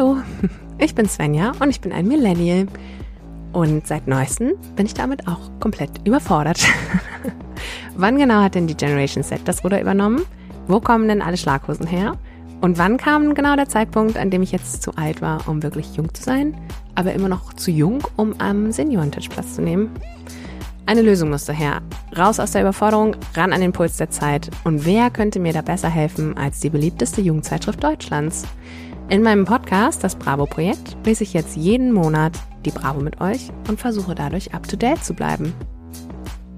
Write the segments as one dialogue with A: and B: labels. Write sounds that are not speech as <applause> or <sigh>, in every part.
A: Hallo, ich bin Svenja und ich bin ein Millennial. Und seit neuestem bin ich damit auch komplett überfordert. <laughs> wann genau hat denn die Generation Z das Ruder übernommen? Wo kommen denn alle Schlaghosen her? Und wann kam genau der Zeitpunkt, an dem ich jetzt zu alt war, um wirklich jung zu sein, aber immer noch zu jung, um am Seniorentisch Platz zu nehmen? Eine Lösung musste her. Raus aus der Überforderung, ran an den Puls der Zeit. Und wer könnte mir da besser helfen als die beliebteste Jugendzeitschrift Deutschlands? In meinem Podcast, das Bravo-Projekt, lese ich jetzt jeden Monat die Bravo mit euch und versuche dadurch up-to-date zu bleiben.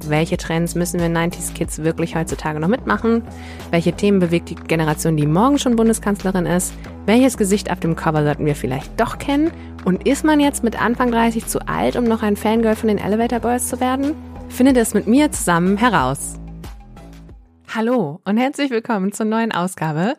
A: Welche Trends müssen wir 90s Kids wirklich heutzutage noch mitmachen? Welche Themen bewegt die Generation, die morgen schon Bundeskanzlerin ist? Welches Gesicht auf dem Cover sollten wir vielleicht doch kennen? Und ist man jetzt mit Anfang 30 zu alt, um noch ein Fangirl von den Elevator Boys zu werden? Findet es mit mir zusammen heraus. Hallo und herzlich willkommen zur neuen Ausgabe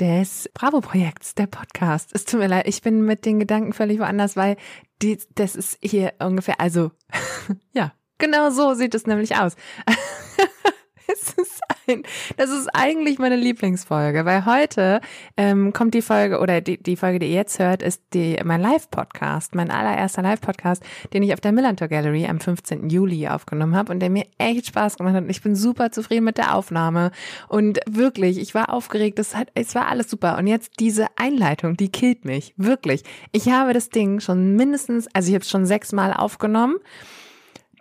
A: des Bravo-Projekts, der Podcast. Es tut mir leid, ich bin mit den Gedanken völlig woanders, weil die, das ist hier ungefähr, also <laughs> ja, genau so sieht es nämlich aus. <laughs> <laughs> es ist ein, das ist eigentlich meine Lieblingsfolge, weil heute ähm, kommt die Folge oder die, die Folge, die ihr jetzt hört, ist die mein Live-Podcast, mein allererster Live-Podcast, den ich auf der Millantor Gallery am 15. Juli aufgenommen habe und der mir echt Spaß gemacht hat. Ich bin super zufrieden mit der Aufnahme und wirklich, ich war aufgeregt, es hat, es war alles super und jetzt diese Einleitung, die killt mich, wirklich. Ich habe das Ding schon mindestens, also ich habe es schon sechsmal aufgenommen.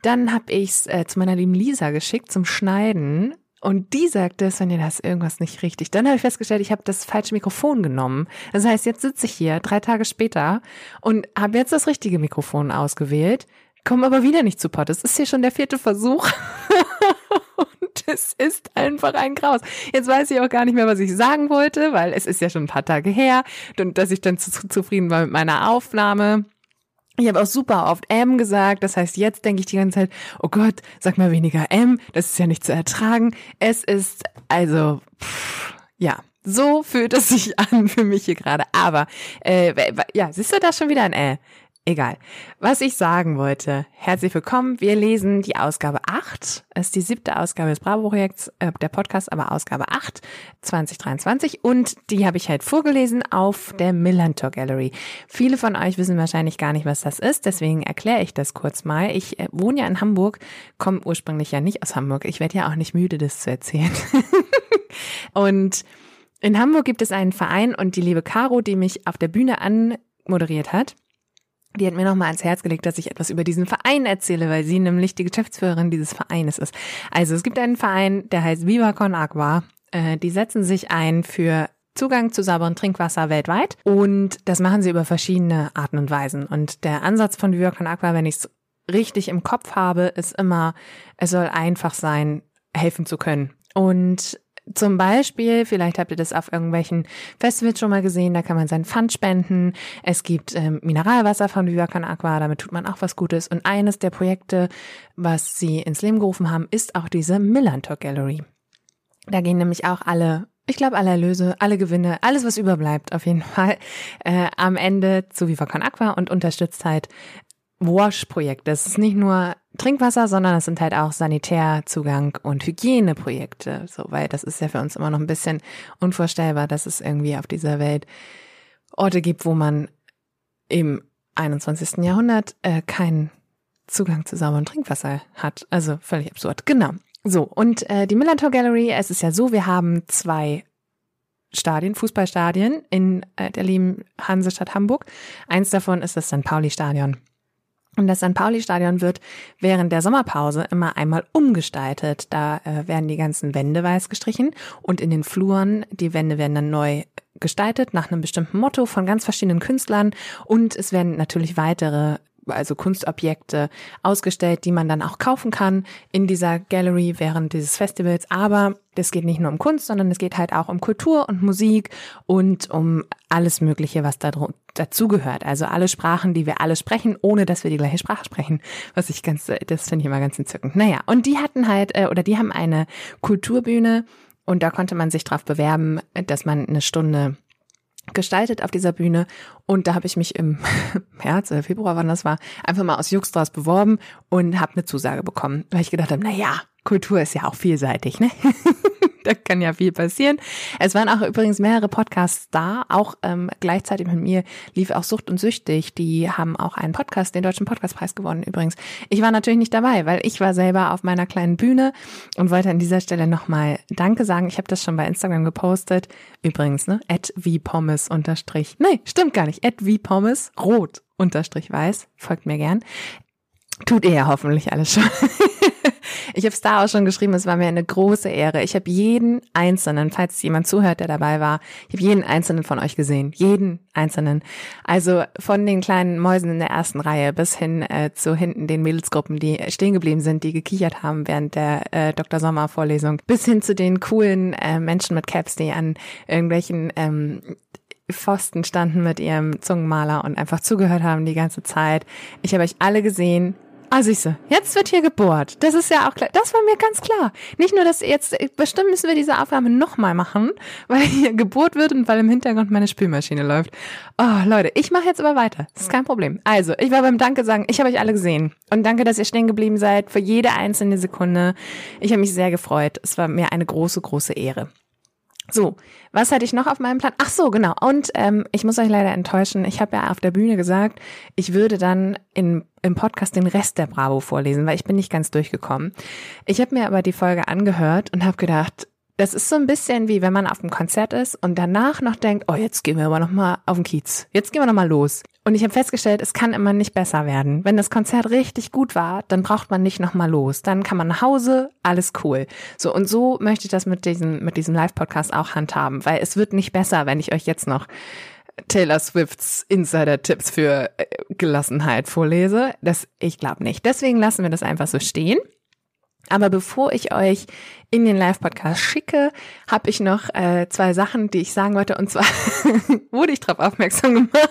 A: Dann habe ich es äh, zu meiner lieben Lisa geschickt zum Schneiden und die sagte, Sonja, da ist irgendwas nicht richtig. Dann habe ich festgestellt, ich habe das falsche Mikrofon genommen. Das heißt, jetzt sitze ich hier drei Tage später und habe jetzt das richtige Mikrofon ausgewählt, komme aber wieder nicht zu Pott. Es ist hier schon der vierte Versuch. <laughs> und es ist einfach ein Graus. Jetzt weiß ich auch gar nicht mehr, was ich sagen wollte, weil es ist ja schon ein paar Tage her und dass ich dann zu, zufrieden war mit meiner Aufnahme. Ich habe auch super oft M gesagt. Das heißt, jetzt denke ich die ganze Zeit, oh Gott, sag mal weniger M. Das ist ja nicht zu ertragen. Es ist also, pff, ja, so fühlt es sich <laughs> an für mich hier gerade. Aber, äh, ja, siehst du da schon wieder ein Äh? Egal. Was ich sagen wollte, herzlich willkommen. Wir lesen die Ausgabe 8. Es ist die siebte Ausgabe des Bravo-Projekts, äh, der Podcast, aber Ausgabe 8 2023. Und die habe ich halt vorgelesen auf der Millantor Gallery. Viele von euch wissen wahrscheinlich gar nicht, was das ist. Deswegen erkläre ich das kurz mal. Ich äh, wohne ja in Hamburg, komme ursprünglich ja nicht aus Hamburg. Ich werde ja auch nicht müde, das zu erzählen. <laughs> und in Hamburg gibt es einen Verein und die liebe Caro, die mich auf der Bühne anmoderiert hat, die hat mir nochmal ans Herz gelegt, dass ich etwas über diesen Verein erzähle, weil sie nämlich die Geschäftsführerin dieses Vereines ist. Also es gibt einen Verein, der heißt Viva Con Agua. Äh, die setzen sich ein für Zugang zu sauberem Trinkwasser weltweit und das machen sie über verschiedene Arten und Weisen. Und der Ansatz von Viva Con Agua, wenn ich es richtig im Kopf habe, ist immer, es soll einfach sein, helfen zu können. Und zum Beispiel, vielleicht habt ihr das auf irgendwelchen Festivals schon mal gesehen, da kann man sein Pfand spenden. Es gibt ähm, Mineralwasser von Viva Con Aqua, damit tut man auch was Gutes. Und eines der Projekte, was sie ins Leben gerufen haben, ist auch diese Millantor Gallery. Da gehen nämlich auch alle ich glaube, alle Erlöse, alle Gewinne, alles, was überbleibt, auf jeden <laughs> Fall, äh, am Ende zu Viva Aqua und unterstützt halt Wash-Projekte. Das ist nicht nur Trinkwasser, sondern es sind halt auch Sanitärzugang und Hygieneprojekte. So, weil das ist ja für uns immer noch ein bisschen unvorstellbar, dass es irgendwie auf dieser Welt Orte gibt, wo man im 21. Jahrhundert äh, keinen Zugang zu sauberem Trinkwasser hat. Also völlig absurd. Genau. So, und äh, die Millantor Gallery, es ist ja so, wir haben zwei Stadien, Fußballstadien in äh, der lieben Hansestadt Hamburg. Eins davon ist das St. Pauli Stadion. Und das St. Pauli-Stadion wird während der Sommerpause immer einmal umgestaltet. Da äh, werden die ganzen Wände weiß gestrichen und in den Fluren, die Wände werden dann neu gestaltet nach einem bestimmten Motto von ganz verschiedenen Künstlern und es werden natürlich weitere also Kunstobjekte ausgestellt, die man dann auch kaufen kann in dieser Gallery während dieses Festivals. Aber es geht nicht nur um Kunst, sondern es geht halt auch um Kultur und Musik und um alles Mögliche, was da dazugehört. Also alle Sprachen, die wir alle sprechen, ohne dass wir die gleiche Sprache sprechen. Was ich ganz, das finde ich immer ganz entzückend. Naja, und die hatten halt, äh, oder die haben eine Kulturbühne und da konnte man sich drauf bewerben, dass man eine Stunde gestaltet auf dieser Bühne und da habe ich mich im <laughs> März oder Februar, wann das war, einfach mal aus Jux draus beworben und habe eine Zusage bekommen, weil ich gedacht habe, na ja, Kultur ist ja auch vielseitig, ne? <laughs> <laughs> da kann ja viel passieren. Es waren auch übrigens mehrere Podcasts da, auch ähm, gleichzeitig mit mir lief auch Sucht und Süchtig. Die haben auch einen Podcast, den Deutschen Podcastpreis gewonnen übrigens. Ich war natürlich nicht dabei, weil ich war selber auf meiner kleinen Bühne und wollte an dieser Stelle nochmal Danke sagen. Ich habe das schon bei Instagram gepostet. Übrigens, ne? At wie Pommes unterstrich. Nee, stimmt gar nicht. At wie Pommes rot unterstrich weiß. Folgt mir gern. Tut ihr ja hoffentlich alles schon. <laughs> ich habe es da auch schon geschrieben, es war mir eine große Ehre. Ich habe jeden einzelnen, falls jemand zuhört, der dabei war, ich habe jeden einzelnen von euch gesehen. Jeden einzelnen. Also von den kleinen Mäusen in der ersten Reihe bis hin äh, zu hinten den Mädelsgruppen, die stehen geblieben sind, die gekichert haben während der äh, Dr. Sommer Vorlesung, bis hin zu den coolen äh, Menschen mit Caps, die an irgendwelchen ähm, Pfosten standen mit ihrem Zungenmaler und einfach zugehört haben die ganze Zeit. Ich habe euch alle gesehen. Ah, siehste, jetzt wird hier gebohrt. Das ist ja auch klar. Das war mir ganz klar. Nicht nur, dass jetzt, bestimmt müssen wir diese Aufnahme nochmal machen, <laughs> weil hier gebohrt wird und weil im Hintergrund meine Spülmaschine läuft. Oh, Leute, ich mache jetzt aber weiter. Das ist kein Problem. Also, ich war beim Danke sagen, ich habe euch alle gesehen. Und danke, dass ihr stehen geblieben seid für jede einzelne Sekunde. Ich habe mich sehr gefreut. Es war mir eine große, große Ehre. So, was hatte ich noch auf meinem Plan? Ach so, genau. Und ähm, ich muss euch leider enttäuschen. Ich habe ja auf der Bühne gesagt, ich würde dann in, im Podcast den Rest der Bravo vorlesen, weil ich bin nicht ganz durchgekommen. Ich habe mir aber die Folge angehört und habe gedacht, das ist so ein bisschen wie wenn man auf einem Konzert ist und danach noch denkt, oh, jetzt gehen wir aber noch mal auf den Kiez. Jetzt gehen wir noch mal los. Und ich habe festgestellt, es kann immer nicht besser werden. Wenn das Konzert richtig gut war, dann braucht man nicht nochmal los. Dann kann man nach Hause, alles cool. So und so möchte ich das mit diesem mit diesem Live-Podcast auch handhaben, weil es wird nicht besser, wenn ich euch jetzt noch Taylor Swifts Insider-Tipps für äh, Gelassenheit vorlese. Das ich glaube nicht. Deswegen lassen wir das einfach so stehen. Aber bevor ich euch in den Live-Podcast schicke, habe ich noch äh, zwei Sachen, die ich sagen wollte. Und zwar <laughs> wurde ich darauf aufmerksam gemacht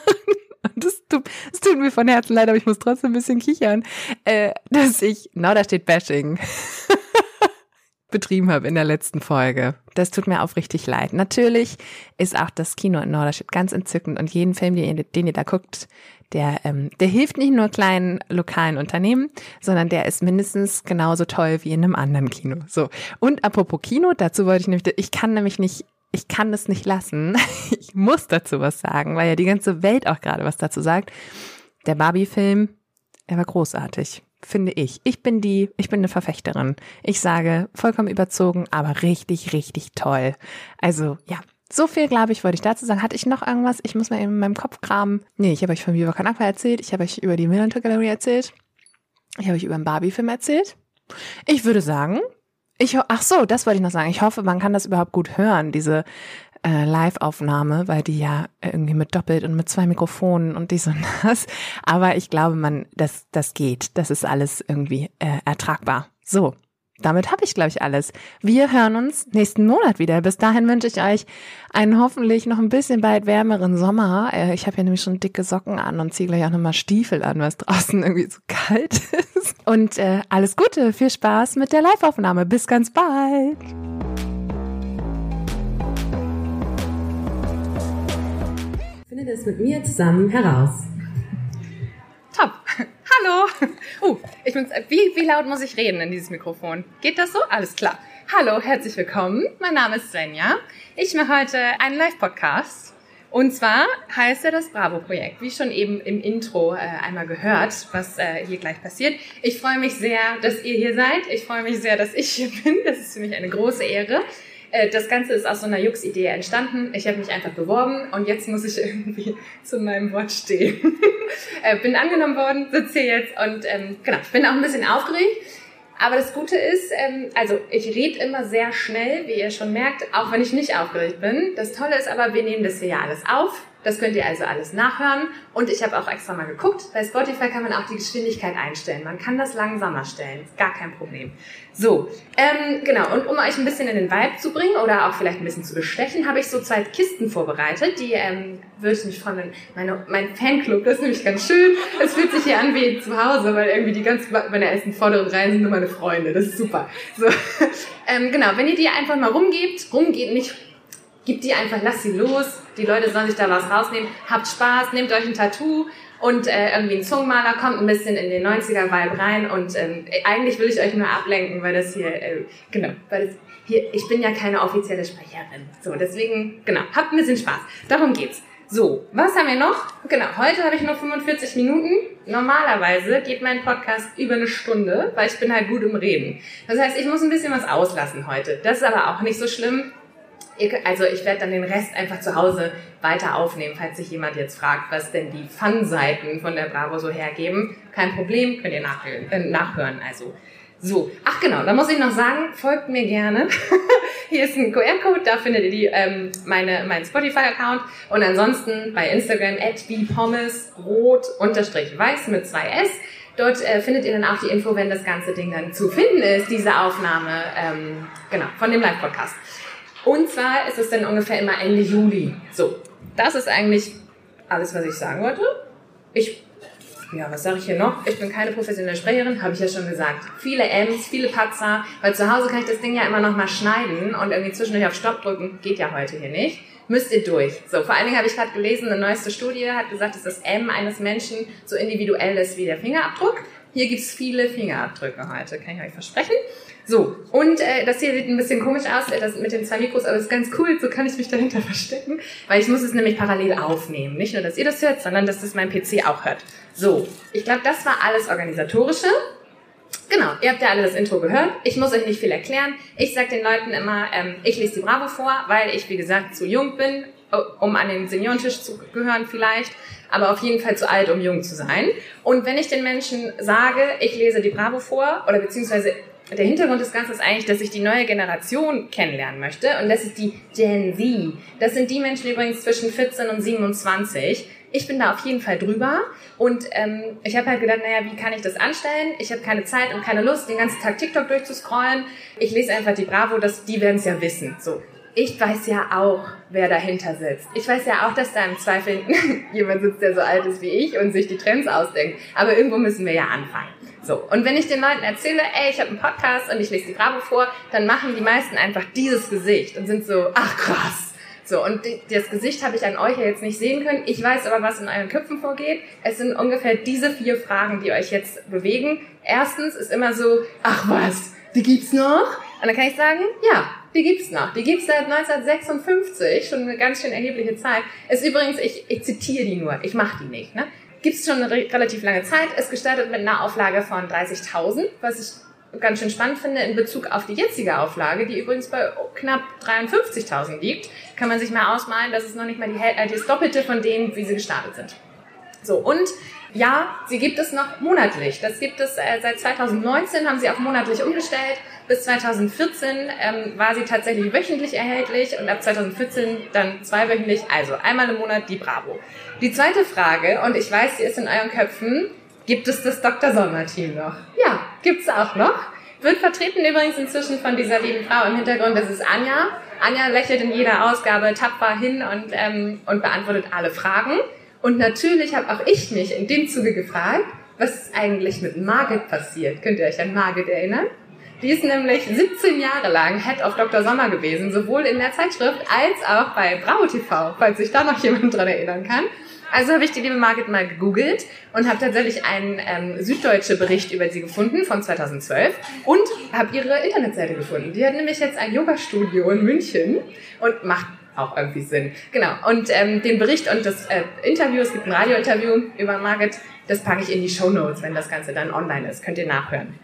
A: <laughs> das tut, das tut mir von Herzen leid, aber ich muss trotzdem ein bisschen kichern, äh, dass ich, na, da steht Bashing, <laughs> betrieben habe in der letzten Folge. Das tut mir aufrichtig leid. Natürlich ist auch das Kino in Norderstedt ganz entzückend und jeden Film, den ihr, den ihr da guckt, der, ähm, der hilft nicht nur kleinen lokalen Unternehmen, sondern der ist mindestens genauso toll wie in einem anderen Kino. So. Und apropos Kino, dazu wollte ich nämlich, ich kann nämlich nicht ich kann es nicht lassen. <laughs> Ich muss dazu was sagen, weil ja die ganze Welt auch gerade was dazu sagt. Der Barbie-Film, er war großartig, finde ich. Ich bin die, ich bin eine Verfechterin. Ich sage vollkommen überzogen, aber richtig, richtig toll. Also ja, so viel, glaube ich, wollte ich dazu sagen. Hatte ich noch irgendwas? Ich muss mal eben in meinem Kopf kramen. Nee, ich habe euch von Viva Con erzählt. Ich habe euch über die Millantor Gallery erzählt. Ich habe euch über den Barbie-Film erzählt. Ich würde sagen, ich, ach so, das wollte ich noch sagen. Ich hoffe, man kann das überhaupt gut hören, diese äh, Live-Aufnahme, weil die ja irgendwie mit doppelt und mit zwei Mikrofonen und dies und das. Aber ich glaube, man, das, das geht. Das ist alles irgendwie äh, ertragbar. So, damit habe ich, glaube ich, alles. Wir hören uns nächsten Monat wieder. Bis dahin wünsche ich euch einen hoffentlich noch ein bisschen bald wärmeren Sommer. Äh, ich habe hier nämlich schon dicke Socken an und ziehe gleich auch nochmal Stiefel an, weil es draußen <laughs> irgendwie so kalt ist. Und äh, alles Gute, viel Spaß mit der Live-Aufnahme. Bis ganz bald. Finde das mit mir zusammen heraus. Top. Hallo. <laughs> Uh, ich bin, wie, wie laut muss ich reden in dieses Mikrofon? Geht das so? Alles klar. Hallo, herzlich willkommen. Mein Name ist Svenja. Ich mache heute einen Live-Podcast. Und zwar heißt er das Bravo-Projekt, wie schon eben im Intro äh, einmal gehört, was äh, hier gleich passiert. Ich freue mich sehr, dass ihr hier seid. Ich freue mich sehr, dass ich hier <laughs> bin. Das ist für mich eine große Ehre. Äh, das Ganze ist aus so einer Jux-Idee entstanden. Ich habe mich einfach beworben und jetzt muss ich <laughs> irgendwie zu meinem Wort stehen. <laughs> Äh, bin angenommen worden, sitze hier jetzt und ähm, genau, bin auch ein bisschen aufgeregt. Aber das Gute ist, ähm, also ich rede immer sehr schnell, wie ihr schon merkt, auch wenn ich nicht aufgeregt bin. Das Tolle ist aber, wir nehmen das hier ja alles auf. Das könnt ihr also alles nachhören. Und ich habe auch extra mal geguckt. Bei Spotify kann man auch die Geschwindigkeit einstellen. Man kann das langsamer stellen. Gar kein Problem. So, ähm, genau. Und um euch ein bisschen in den Vibe zu bringen oder auch vielleicht ein bisschen zu bestechen, habe ich so zwei Kisten vorbereitet. Die ähm, würde ich mich freuen, wenn meine, mein Fanclub, das ist nämlich ganz schön. Es fühlt sich hier an wie zu Hause, weil irgendwie die ganzen, meine ersten vorderen Reihen sind nur meine Freunde. Das ist super. So, <laughs> ähm, genau. Wenn ihr die einfach mal rumgebt, rumgeht nicht Gib die einfach, lasst sie los. Die Leute sollen sich da was rausnehmen. Habt Spaß, nehmt euch ein Tattoo und äh, irgendwie ein Zungenmaler kommt ein bisschen in den 90er-Vibe rein und ähm, eigentlich will ich euch nur ablenken, weil das hier, äh, genau, weil das hier, ich bin ja keine offizielle Sprecherin. So, deswegen, genau, habt ein bisschen Spaß. Darum geht's. So, was haben wir noch? Genau, heute habe ich noch 45 Minuten. Normalerweise geht mein Podcast über eine Stunde, weil ich bin halt gut im Reden. Das heißt, ich muss ein bisschen was auslassen heute. Das ist aber auch nicht so schlimm. Also ich werde dann den Rest einfach zu Hause weiter aufnehmen, falls sich jemand jetzt fragt, was denn die Fun-Seiten von der Bravo so hergeben. Kein Problem, könnt ihr nachhören. Äh, nachhören also. So, ach genau, da muss ich noch sagen, folgt mir gerne. <laughs> Hier ist ein QR-Code, da findet ihr die, ähm, meine, meinen Spotify-Account und ansonsten bei Instagram at rot unterstrich weiß mit zwei S. Dort äh, findet ihr dann auch die Info, wenn das ganze Ding dann zu finden ist, diese Aufnahme, ähm, genau, von dem Live-Podcast. Und zwar ist es dann ungefähr immer Ende Juli. So, das ist eigentlich alles, was ich sagen wollte. Ich ja, was sage ich hier noch? Ich bin keine professionelle Sprecherin, habe ich ja schon gesagt. Viele M's, viele Patzer, weil zu Hause kann ich das Ding ja immer noch mal schneiden und irgendwie zwischendurch auf Stopp drücken. Geht ja heute hier nicht. Müsst ihr durch. So, vor allen Dingen habe ich gerade gelesen, eine neueste Studie hat gesagt, dass das M eines Menschen so individuell ist wie der Fingerabdruck. Hier gibt's viele Fingerabdrücke heute, kann ich euch versprechen. So, und äh, das hier sieht ein bisschen komisch aus, äh, das mit den zwei Mikros, aber ist ganz cool, so kann ich mich dahinter <laughs> verstecken, weil ich muss es nämlich parallel aufnehmen. Nicht nur, dass ihr das hört, sondern dass das mein PC auch hört. So, ich glaube, das war alles Organisatorische. Genau, ihr habt ja alle das Intro gehört. Ich muss euch nicht viel erklären. Ich sage den Leuten immer, ähm, ich lese die Bravo vor, weil ich, wie gesagt, zu jung bin, um an den Seniorentisch zu gehören vielleicht, aber auf jeden Fall zu alt, um jung zu sein. Und wenn ich den Menschen sage, ich lese die Bravo vor, oder beziehungsweise der Hintergrund des Ganzen ist eigentlich, dass ich die neue Generation kennenlernen möchte und das ist die Gen Z. Das sind die Menschen übrigens zwischen 14 und 27. Ich bin da auf jeden Fall drüber und ähm, ich habe halt gedacht, naja, wie kann ich das anstellen? Ich habe keine Zeit und keine Lust, den ganzen Tag TikTok durchzuscrollen. Ich lese einfach die Bravo, das, die werden es ja wissen. So, ich weiß ja auch, wer dahinter sitzt. Ich weiß ja auch, dass da im Zweifel <laughs> jemand sitzt, der so alt ist wie ich und sich die Trends ausdenkt. Aber irgendwo müssen wir ja anfangen. So, und wenn ich den Leuten erzähle, ey, ich habe einen Podcast und ich lese die Bravo vor, dann machen die meisten einfach dieses Gesicht und sind so, ach krass. So, und das Gesicht habe ich an euch ja jetzt nicht sehen können. Ich weiß aber, was in euren Köpfen vorgeht. Es sind ungefähr diese vier Fragen, die euch jetzt bewegen. Erstens ist immer so, ach was, die gibt's noch? Und dann kann ich sagen, ja, die gibt's noch. Die gibt's seit 1956, schon eine ganz schön erhebliche Zeit. Ist übrigens, ich, ich zitiere die nur, ich mache die nicht. Ne? gibt's schon eine re relativ lange Zeit. Ist gestartet mit einer Auflage von 30.000, was ich ganz schön spannend finde in Bezug auf die jetzige Auflage, die übrigens bei knapp 53.000 liegt. Kann man sich mal ausmalen, das ist noch nicht mal die, äh, das Doppelte von denen, wie sie gestartet sind. So, und ja, sie gibt es noch monatlich. Das gibt es äh, seit 2019, haben sie auf monatlich umgestellt. Bis 2014 ähm, war sie tatsächlich wöchentlich erhältlich und ab 2014 dann zweiwöchentlich, also einmal im Monat die Bravo. Die zweite Frage, und ich weiß, sie ist in euren Köpfen, gibt es das Dr. Sommer-Team noch? Ja, gibt's auch noch. Wird vertreten übrigens inzwischen von dieser lieben Frau im Hintergrund, das ist Anja. Anja lächelt in jeder Ausgabe tapfer hin und, ähm, und beantwortet alle Fragen. Und natürlich habe auch ich mich in dem Zuge gefragt, was ist eigentlich mit Margit passiert? Könnt ihr euch an Margit erinnern? Die ist nämlich 17 Jahre lang Head of Dr. Sommer gewesen, sowohl in der Zeitschrift als auch bei Bravo TV, falls sich da noch jemand dran erinnern kann. Also habe ich die liebe Margit mal gegoogelt und habe tatsächlich einen ähm, süddeutsche Bericht über sie gefunden von 2012 und habe ihre Internetseite gefunden. Die hat nämlich jetzt ein Yoga-Studio in München und macht auch irgendwie Sinn. Genau. Und ähm, den Bericht und das äh, Interview, es gibt ein Radiointerview über Margit, das packe ich in die Show Notes, wenn das Ganze dann online ist. Könnt ihr nachhören.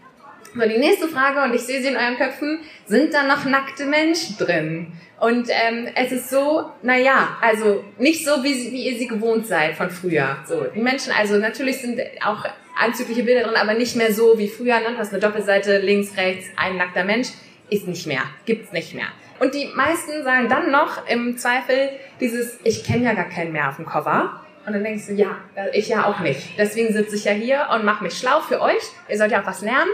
A: So, die nächste Frage, und ich sehe sie in euren Köpfen, sind da noch nackte Menschen drin? Und ähm, es ist so, naja, also nicht so, wie, wie ihr sie gewohnt seid von früher. So, die Menschen, also natürlich sind auch anzügliche Bilder drin, aber nicht mehr so wie früher. Ne? Du hast eine Doppelseite, links, rechts, ein nackter Mensch. Ist nicht mehr, gibt's nicht mehr. Und die meisten sagen dann noch im Zweifel dieses, ich kenne ja gar keinen mehr auf dem Cover. Und dann denkst du, ja, ich ja auch nicht. Deswegen sitze ich ja hier und mache mich schlau für euch. Ihr sollt ja auch was lernen.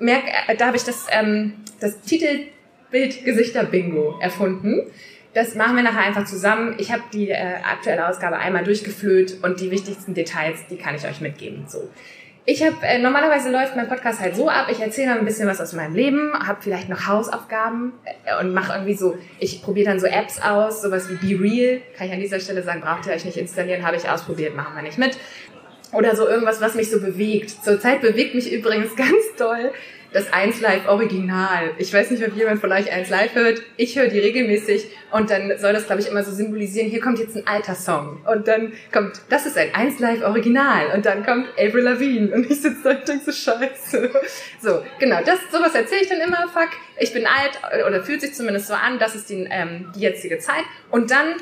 A: Merk, äh, da habe ich das, ähm, das Titelbild Gesichter Bingo erfunden. Das machen wir nachher einfach zusammen. Ich habe die äh, aktuelle Ausgabe einmal durchgeflöht und die wichtigsten Details, die kann ich euch mitgeben. So. Ich habe äh, normalerweise läuft mein Podcast halt so ab. Ich erzähle ein bisschen was aus meinem Leben, habe vielleicht noch Hausaufgaben äh, und mache irgendwie so. Ich probiere dann so Apps aus, sowas wie Be Real. Kann ich an dieser Stelle sagen, braucht ihr euch nicht installieren, habe ich ausprobiert, machen wir nicht mit. Oder so irgendwas, was mich so bewegt. Zurzeit bewegt mich übrigens <laughs> ganz toll das 1 Live Original. Ich weiß nicht, ob jemand von euch 1 Live hört. Ich höre die regelmäßig und dann soll das, glaube ich, immer so symbolisieren, hier kommt jetzt ein alter Song. Und dann kommt, das ist ein 1 Live Original. Und dann kommt Avril Lavigne. Und ich sitze da und denke so, scheiße. So, genau, das, sowas erzähle ich dann immer, fuck, ich bin alt, oder fühlt sich zumindest so an, das ist die, ähm, die jetzige Zeit. Und dann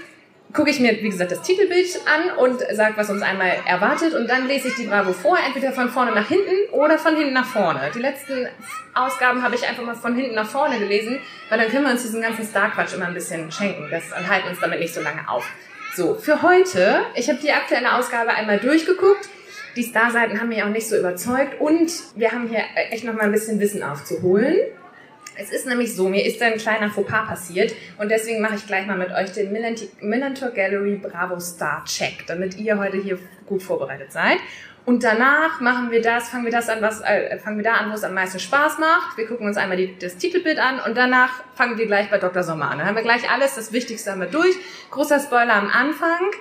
A: gucke ich mir, wie gesagt, das Titelbild an und sage, was uns einmal erwartet. Und dann lese ich die Bravo vor, entweder von vorne nach hinten oder von hinten nach vorne. Die letzten Ausgaben habe ich einfach mal von hinten nach vorne gelesen, weil dann können wir uns diesen ganzen Star-Quatsch immer ein bisschen schenken. Das und halten uns damit nicht so lange auf. So, für heute, ich habe die aktuelle Ausgabe einmal durchgeguckt. Die Starseiten haben mich auch nicht so überzeugt und wir haben hier echt noch mal ein bisschen Wissen aufzuholen. Es ist nämlich so, mir ist ein kleiner Fauxpas passiert und deswegen mache ich gleich mal mit euch den Millantor Gallery Bravo Star Check, damit ihr heute hier gut vorbereitet seid. Und danach machen wir das, fangen wir das an, was, äh, fangen wir da an, wo es am meisten Spaß macht. Wir gucken uns einmal die, das Titelbild an und danach fangen wir gleich bei Dr. Sommer an. Dann haben wir gleich alles, das Wichtigste haben wir durch. Großer Spoiler am Anfang.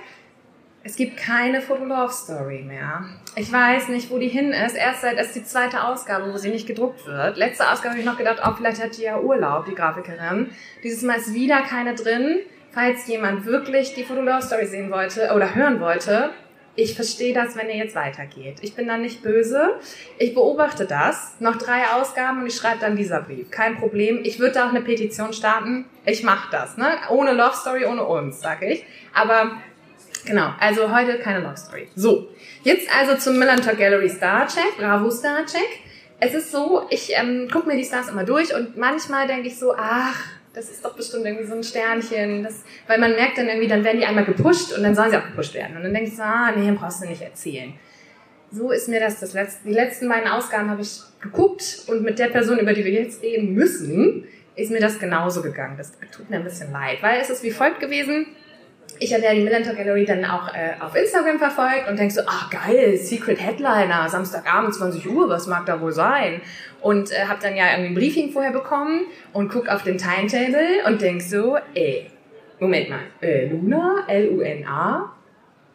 A: Es gibt keine Foto-Love-Story mehr. Ich weiß nicht, wo die hin ist. Erst seit es die zweite Ausgabe, wo sie nicht gedruckt wird. Letzte Ausgabe habe ich noch gedacht, oh, vielleicht hat die ja Urlaub, die Grafikerin. Dieses Mal ist wieder keine drin. Falls jemand wirklich die Foto-Love-Story sehen wollte oder hören wollte, ich verstehe das, wenn ihr jetzt weitergeht. Ich bin dann nicht böse. Ich beobachte das. Noch drei Ausgaben und ich schreibe dann dieser Brief. Kein Problem. Ich würde da auch eine Petition starten. Ich mache das. Ne? Ohne Love Story, ohne uns, sag ich. Aber Genau, also heute keine Love Story. So, jetzt also zum Millantor Gallery Star Check, Bravo Star Check. Es ist so, ich ähm, gucke mir die Stars immer durch und manchmal denke ich so, ach, das ist doch bestimmt irgendwie so ein Sternchen. Das, weil man merkt dann irgendwie, dann werden die einmal gepusht und dann sollen sie auch gepusht werden. Und dann denke ich so, ah, nee, brauchst du nicht erzählen. So ist mir das, das letzte, die letzten beiden Ausgaben habe ich geguckt und mit der Person, über die wir jetzt reden müssen, ist mir das genauso gegangen. Das tut mir ein bisschen leid, weil es ist wie folgt gewesen ich habe ja die Millantor Gallery dann auch äh, auf Instagram verfolgt und denk so, ach geil, Secret Headliner, Samstagabend 20 Uhr, was mag da wohl sein? Und äh, habe dann ja irgendwie ein Briefing vorher bekommen und guck auf den Timetable und denk so, ey, Moment mal, äh, Luna, L-U-N-A,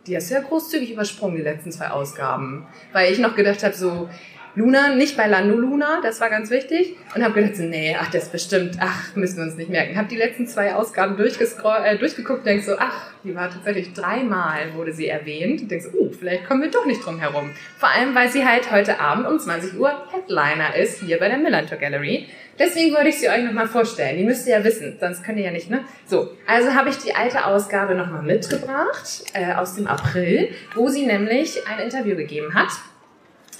A: die hast du ja großzügig übersprungen, die letzten zwei Ausgaben. Weil ich noch gedacht habe, so, Luna, nicht bei Lando Luna, das war ganz wichtig. Und habe gedacht, nee, ach, das bestimmt, ach, müssen wir uns nicht merken. Habe die letzten zwei Ausgaben äh, durchgeguckt und denk so, ach, die war tatsächlich dreimal, wurde sie erwähnt. Und denk so, uh, vielleicht kommen wir doch nicht drum herum. Vor allem, weil sie halt heute Abend um 20 Uhr Headliner ist, hier bei der Millantor Gallery. Deswegen wollte ich sie euch nochmal vorstellen. Die müsst ihr ja wissen, sonst könnt ihr ja nicht, ne? So, also habe ich die alte Ausgabe nochmal mitgebracht, äh, aus dem April, wo sie nämlich ein Interview gegeben hat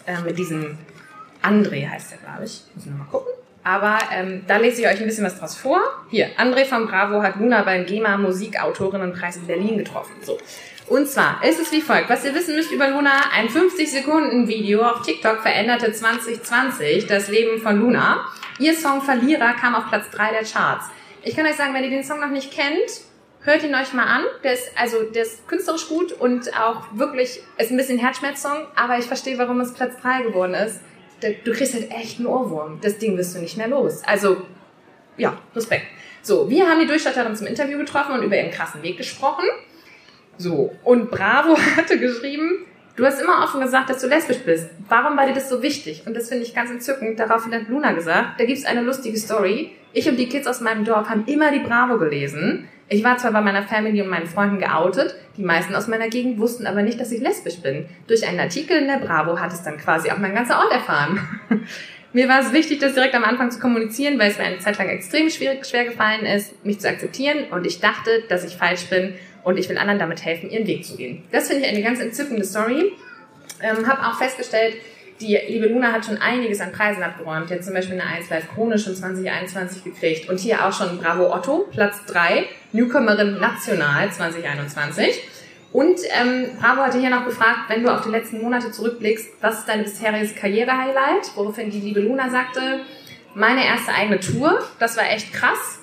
A: äh, mit diesem André heißt er, glaube ich. Muss ich nochmal gucken. Aber ähm, da lese ich euch ein bisschen was draus vor. Hier, André von Bravo hat Luna beim GEMA Musikautorinnenpreis in Berlin getroffen. So. Und zwar ist es wie folgt. Was ihr wissen müsst über Luna, ein 50-Sekunden-Video auf TikTok veränderte 2020 das Leben von Luna. Ihr Song Verlierer kam auf Platz 3 der Charts. Ich kann euch sagen, wenn ihr den Song noch nicht kennt, hört ihn euch mal an. Der ist, also, der ist künstlerisch gut und auch wirklich, ist ein bisschen Herzschmerz-Song, aber ich verstehe, warum es Platz 3 geworden ist. Du kriegst halt echt einen Ohrwurm. Das Ding wirst du nicht mehr los. Also, ja, Respekt. So, wir haben die Durchstatterin zum Interview getroffen und über ihren krassen Weg gesprochen. So, und Bravo <laughs> hatte geschrieben, du hast immer offen gesagt, dass du lesbisch bist. Warum war dir das so wichtig? Und das finde ich ganz entzückend. Daraufhin hat Luna gesagt, da gibt's eine lustige Story. Ich und die Kids aus meinem Dorf haben immer die Bravo gelesen. Ich war zwar bei meiner Family und meinen Freunden geoutet, die meisten aus meiner Gegend wussten aber nicht, dass ich lesbisch bin. Durch einen Artikel in der Bravo hat es dann quasi auch mein ganzer Ort erfahren. <laughs> Mir war es wichtig, das direkt am Anfang zu kommunizieren, weil es mir eine Zeit lang extrem schwer gefallen ist, mich zu akzeptieren und ich dachte, dass ich falsch bin und ich will anderen damit helfen, ihren Weg zu gehen. Das finde ich eine ganz entzückende Story. Ähm, habe auch festgestellt, die liebe Luna hat schon einiges an Preisen abgeräumt. Die hat zum Beispiel eine 1 Live Krone schon 2021 gekriegt. Und hier auch schon Bravo Otto, Platz 3, Newcomerin National 2021. Und ähm, Bravo hatte hier noch gefragt, wenn du auf die letzten Monate zurückblickst, was ist dein bisheriges Karriere-Highlight? Woraufhin die liebe Luna sagte, meine erste eigene Tour, das war echt krass,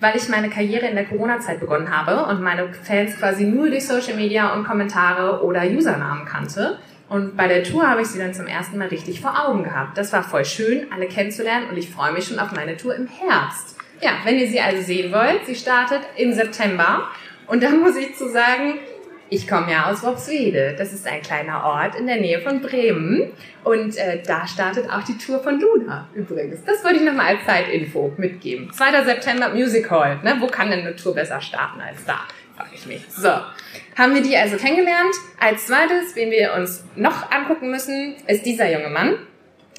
A: weil ich meine Karriere in der Corona-Zeit begonnen habe und meine Fans quasi nur durch Social Media und Kommentare oder Usernamen kannte. Und bei der Tour habe ich sie dann zum ersten Mal richtig vor Augen gehabt. Das war voll schön, alle kennenzulernen und ich freue mich schon auf meine Tour im Herbst. Ja, wenn ihr sie also sehen wollt, sie startet im September. Und da muss ich zu sagen, Ich komme ja aus Worpswede. Das ist ein kleiner Ort in der Nähe von Bremen. Und äh, da startet auch die Tour von Luna übrigens. Das wollte ich nochmal als Zeitinfo mitgeben. 2. September Music Hall. Ne? Wo kann denn eine Tour besser starten als da? Frage ich mich. So, haben wir die also kennengelernt. Als zweites, wen wir uns noch angucken müssen, ist dieser junge Mann.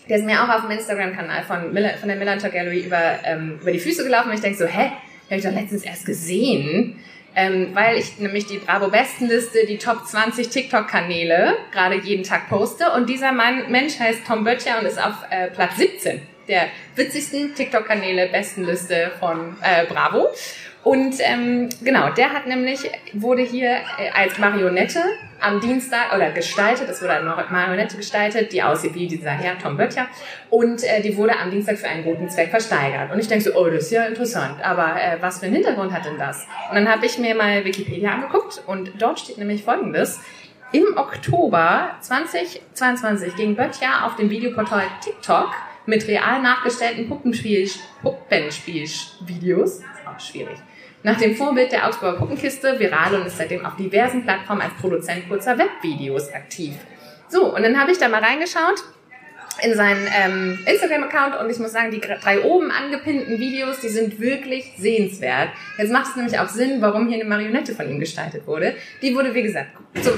A: Der ist mir auch auf dem Instagram-Kanal von, von der Millantor Gallery über, ähm, über die Füße gelaufen. Und ich denke so, hä? Die habe ich doch letztens erst gesehen ähm, weil ich nämlich die Bravo Bestenliste, die Top 20 TikTok-Kanäle gerade jeden Tag poste. Und dieser Mann, Mensch heißt Tom Böttcher und ist auf äh, Platz 17 der witzigsten TikTok-Kanäle Bestenliste von äh, Bravo. Und ähm, genau, der hat nämlich, wurde hier äh, als Marionette am Dienstag oder gestaltet, es wurde eine Marionette gestaltet, die aussieht wie dieser Herr Tom Böttcher und äh, die wurde am Dienstag für einen guten Zweck versteigert. Und ich denke so, oh, das ist ja interessant, aber äh, was für einen Hintergrund hat denn das? Und dann habe ich mir mal Wikipedia angeguckt und dort steht nämlich folgendes. Im Oktober 2022 ging Böttcher auf dem Videoportal TikTok mit real nachgestellten Puppenspiel, Puppenspiel-Videos, auch schwierig, nach dem Vorbild der Augsburger Puppenkiste viral und ist seitdem auf diversen Plattformen als Produzent kurzer Webvideos aktiv. So, und dann habe ich da mal reingeschaut in seinen ähm, Instagram-Account und ich muss sagen, die drei oben angepinnten Videos, die sind wirklich sehenswert. Jetzt macht es nämlich auch Sinn, warum hier eine Marionette von ihm gestaltet wurde. Die wurde, wie gesagt,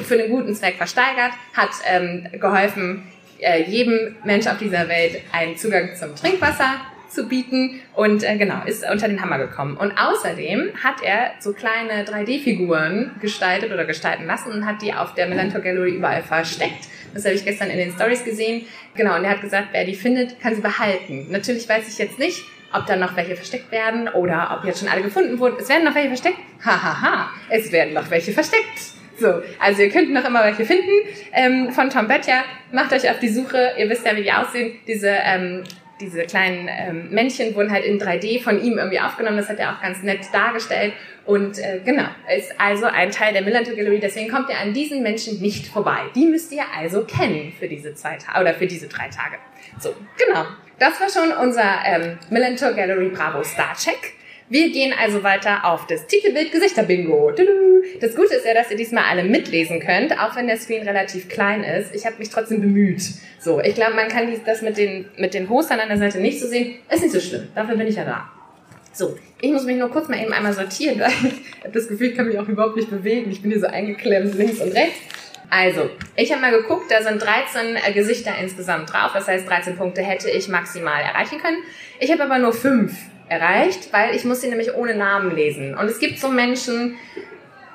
A: für einen guten Zweck versteigert, hat ähm, geholfen, äh, jedem Mensch auf dieser Welt einen Zugang zum Trinkwasser zu bieten und äh, genau, ist unter den Hammer gekommen. Und außerdem hat er so kleine 3D-Figuren gestaltet oder gestalten lassen und hat die auf der Melantor Gallery überall versteckt. Das habe ich gestern in den Stories gesehen. Genau, und er hat gesagt, wer die findet, kann sie behalten. Natürlich weiß ich jetzt nicht, ob da noch welche versteckt werden oder ob jetzt schon alle gefunden wurden. Es werden noch welche versteckt. Hahaha, ha, ha. es werden noch welche versteckt. So, also ihr könnt noch immer welche finden ähm, von Tom Böttcher. Macht euch auf die Suche. Ihr wisst ja, wie die aussehen. Diese ähm, diese kleinen ähm, Männchen wurden halt in 3D von ihm irgendwie aufgenommen. Das hat er auch ganz nett dargestellt. Und äh, genau, ist also ein Teil der Millantor Gallery. Deswegen kommt ihr an diesen Menschen nicht vorbei. Die müsst ihr also kennen für diese zwei Tage oder für diese drei Tage. So, genau. Das war schon unser ähm, Millantor Gallery Bravo Star Check. Wir gehen also weiter auf das Titelbild Gesichter Bingo. Das Gute ist ja, dass ihr diesmal alle mitlesen könnt, auch wenn der Screen relativ klein ist. Ich habe mich trotzdem bemüht. So, ich glaube, man kann das mit den, mit den Postern an der Seite nicht so sehen. Ist nicht so schlimm. Dafür bin ich ja da. So, ich muss mich nur kurz mal eben einmal sortieren, <laughs> weil ich habe das Gefühl, ich kann mich auch überhaupt nicht bewegen. Ich bin hier so eingeklemmt links und rechts. Also, ich habe mal geguckt, da sind 13 äh, Gesichter insgesamt drauf. Das heißt, 13 Punkte hätte ich maximal erreichen können. Ich habe aber nur 5 erreicht, weil ich muss sie nämlich ohne Namen lesen. Und es gibt so Menschen,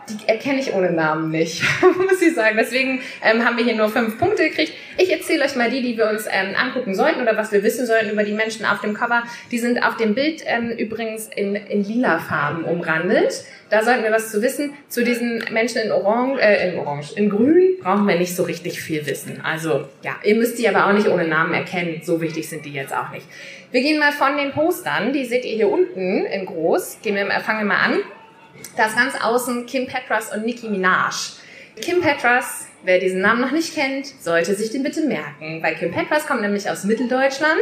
A: die erkenne ich ohne Namen nicht, <laughs> muss ich sagen. Deswegen ähm, haben wir hier nur fünf Punkte gekriegt. Ich erzähle euch mal die, die wir uns ähm, angucken sollten oder was wir wissen sollten über die Menschen auf dem Cover. Die sind auf dem Bild ähm, übrigens in, in lila Farben umrandet. Da sollten wir was zu wissen. Zu diesen Menschen in Orange, äh, in Orange, in Grün brauchen wir nicht so richtig viel wissen. Also ja, ihr müsst die aber auch nicht ohne Namen erkennen. So wichtig sind die jetzt auch nicht. Wir gehen mal von den Postern, die seht ihr hier unten in groß. Gehen wir, fangen wir mal an. Da ist ganz außen Kim Petras und Nicki Minaj. Kim Petras, wer diesen Namen noch nicht kennt, sollte sich den bitte merken, weil Kim Petras kommt nämlich aus Mitteldeutschland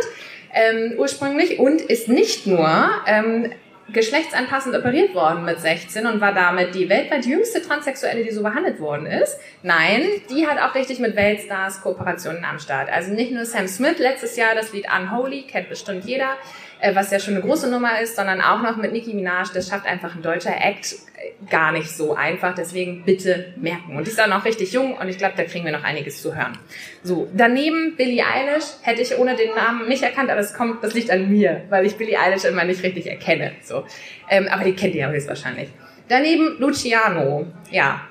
A: ähm, ursprünglich und ist nicht nur ähm, geschlechtsanpassend operiert worden mit 16 und war damit die weltweit jüngste Transsexuelle, die so behandelt worden ist. Nein, die hat auch richtig mit Weltstars Kooperationen am Start. Also nicht nur Sam Smith letztes Jahr das Lied Unholy, kennt bestimmt jeder, äh, was ja schon eine große Nummer ist, sondern auch noch mit Nicki Minaj. Das schafft einfach ein deutscher Act äh, gar nicht so einfach. Deswegen bitte merken. Und die ist auch noch richtig jung und ich glaube, da kriegen wir noch einiges zu hören. So, daneben Billie Eilish hätte ich ohne den Namen nicht erkannt, aber das kommt, das liegt an mir, weil ich Billie Eilish immer nicht richtig erkenne. So, ähm, aber die kennt ihr ja höchstwahrscheinlich. Daneben Luciano. Ja,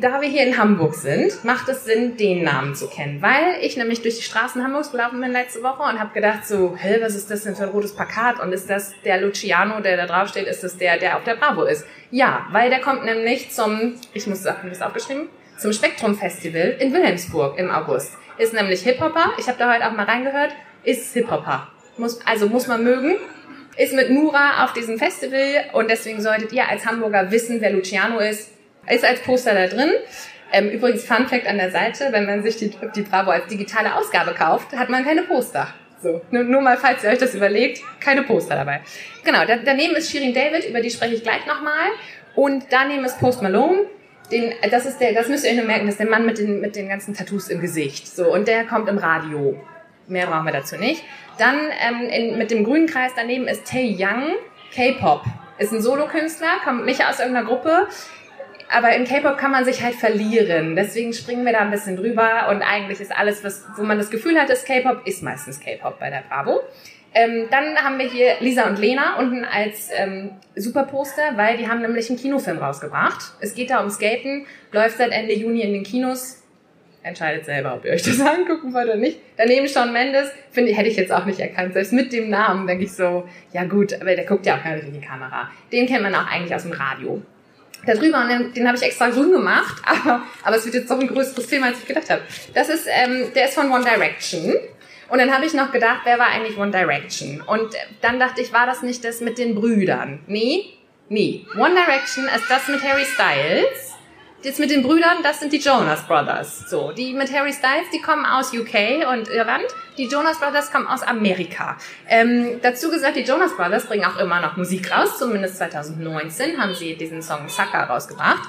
A: da wir hier in Hamburg sind, macht es Sinn, den Namen zu kennen, weil ich nämlich durch die Straßen Hamburgs gelaufen bin letzte Woche und habe gedacht so, hä, was ist das denn für ein rotes Plakat? Und ist das der Luciano, der da drauf steht, ist das der, der auf der Bravo ist? Ja, weil der kommt nämlich zum, ich muss sagen, das aufgeschrieben, zum Spektrum Festival in Wilhelmsburg im August. Ist nämlich Hip-Hopper, ich habe da heute auch mal reingehört, ist Hip-Hopper. Muss, also muss man mögen, ist mit Nura auf diesem Festival und deswegen solltet ihr als Hamburger wissen, wer Luciano ist ist als Poster da drin. Ähm, übrigens, Fun Fact an der Seite, wenn man sich die, die Bravo als digitale Ausgabe kauft, hat man keine Poster. So, nur, nur mal, falls ihr euch das überlegt, keine Poster dabei. Genau, da, daneben ist Shirin David, über die spreche ich gleich nochmal. Und daneben ist Post Malone. Den, das ist der, das müsst ihr euch nur merken, das ist der Mann mit den, mit den ganzen Tattoos im Gesicht. So, und der kommt im Radio. Mehr brauchen wir dazu nicht. Dann ähm, in, mit dem grünen Kreis daneben ist Tae Young, K-Pop. Ist ein Solokünstler, kommt nicht aus irgendeiner Gruppe. Aber in K-Pop kann man sich halt verlieren. Deswegen springen wir da ein bisschen drüber. Und eigentlich ist alles, was, wo man das Gefühl hat, ist K-Pop, ist meistens K-Pop bei der Bravo. Ähm, dann haben wir hier Lisa und Lena unten als ähm, Superposter, weil die haben nämlich einen Kinofilm rausgebracht. Es geht da um Skaten, läuft seit Ende Juni in den Kinos. Entscheidet selber, ob ihr euch das <laughs> angucken wollt oder nicht. Daneben Shawn Mendes, finde hätte ich jetzt auch nicht erkannt. Selbst mit dem Namen denke ich so, ja gut, aber der guckt ja auch gar nicht in die Kamera. Den kennt man auch eigentlich aus dem Radio. Da drüber, den, den habe ich extra grün gemacht, <laughs> aber, aber es wird jetzt doch ein größeres Thema, als ich gedacht habe. Das ist, ähm, der ist von One Direction. Und dann habe ich noch gedacht, wer war eigentlich One Direction? Und dann dachte ich, war das nicht das mit den Brüdern? Nee, nee. One Direction ist das mit Harry Styles. Das mit den Brüdern, das sind die Jonas Brothers. So, die mit Harry Styles, die kommen aus UK und Irland. Die Jonas Brothers kommen aus Amerika. Ähm, dazu gesagt, die Jonas Brothers bringen auch immer noch Musik raus. Zumindest 2019 haben sie diesen Song Sucker rausgebracht.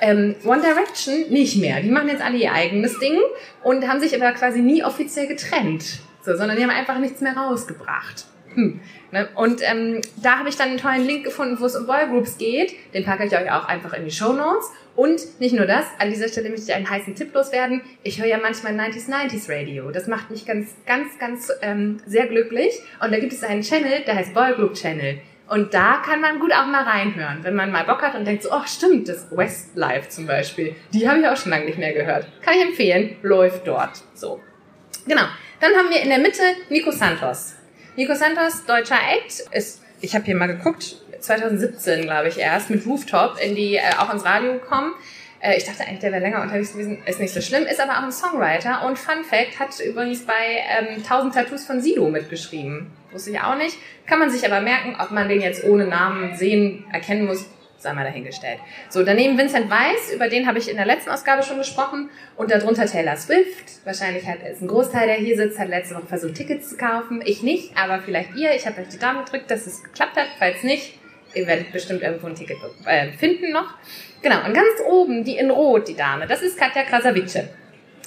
A: Ähm, One Direction nicht mehr. Die machen jetzt alle ihr eigenes Ding und haben sich aber quasi nie offiziell getrennt. So, sondern die haben einfach nichts mehr rausgebracht. Hm. Ne? Und ähm, da habe ich dann einen tollen Link gefunden, wo es um Boygroups geht. Den packe ich euch auch einfach in die Show Notes. Und nicht nur das, an dieser Stelle möchte ich einen heißen Tipp loswerden. Ich höre ja manchmal 90s 90s Radio. Das macht mich ganz, ganz, ganz ähm, sehr glücklich. Und da gibt es einen Channel, der heißt Boygroup Channel. Und da kann man gut auch mal reinhören, wenn man mal Bock hat und denkt so, oh stimmt, das Westlife zum Beispiel, die habe ich auch schon lange nicht mehr gehört. Kann ich empfehlen, läuft dort. So. Genau. Dann haben wir in der Mitte Nico Santos. Nico Santos, deutscher Act, ist, ich habe hier mal geguckt, 2017, glaube ich, erst mit Rooftop in die, äh, auch ins Radio gekommen. Äh, ich dachte eigentlich, der wäre länger unterwegs gewesen. Ist nicht so schlimm, ist aber auch ein Songwriter. Und Fun Fact, hat übrigens bei ähm, 1000 Tattoos von Sido mitgeschrieben. Wusste ich auch nicht. Kann man sich aber merken, ob man den jetzt ohne Namen sehen, erkennen muss, sei mal dahingestellt. So, daneben Vincent Weiss, über den habe ich in der letzten Ausgabe schon gesprochen. Und darunter Taylor Swift. Wahrscheinlich hat es ein Großteil, der hier sitzt, hat letzte Woche versucht, Tickets zu kaufen. Ich nicht, aber vielleicht ihr. Ich habe euch die Daumen gedrückt, dass es geklappt hat. Falls nicht, werdet bestimmt irgendwo ein Ticket äh, finden noch. Genau, und ganz oben, die in Rot, die Dame, das ist Katja Krasavice.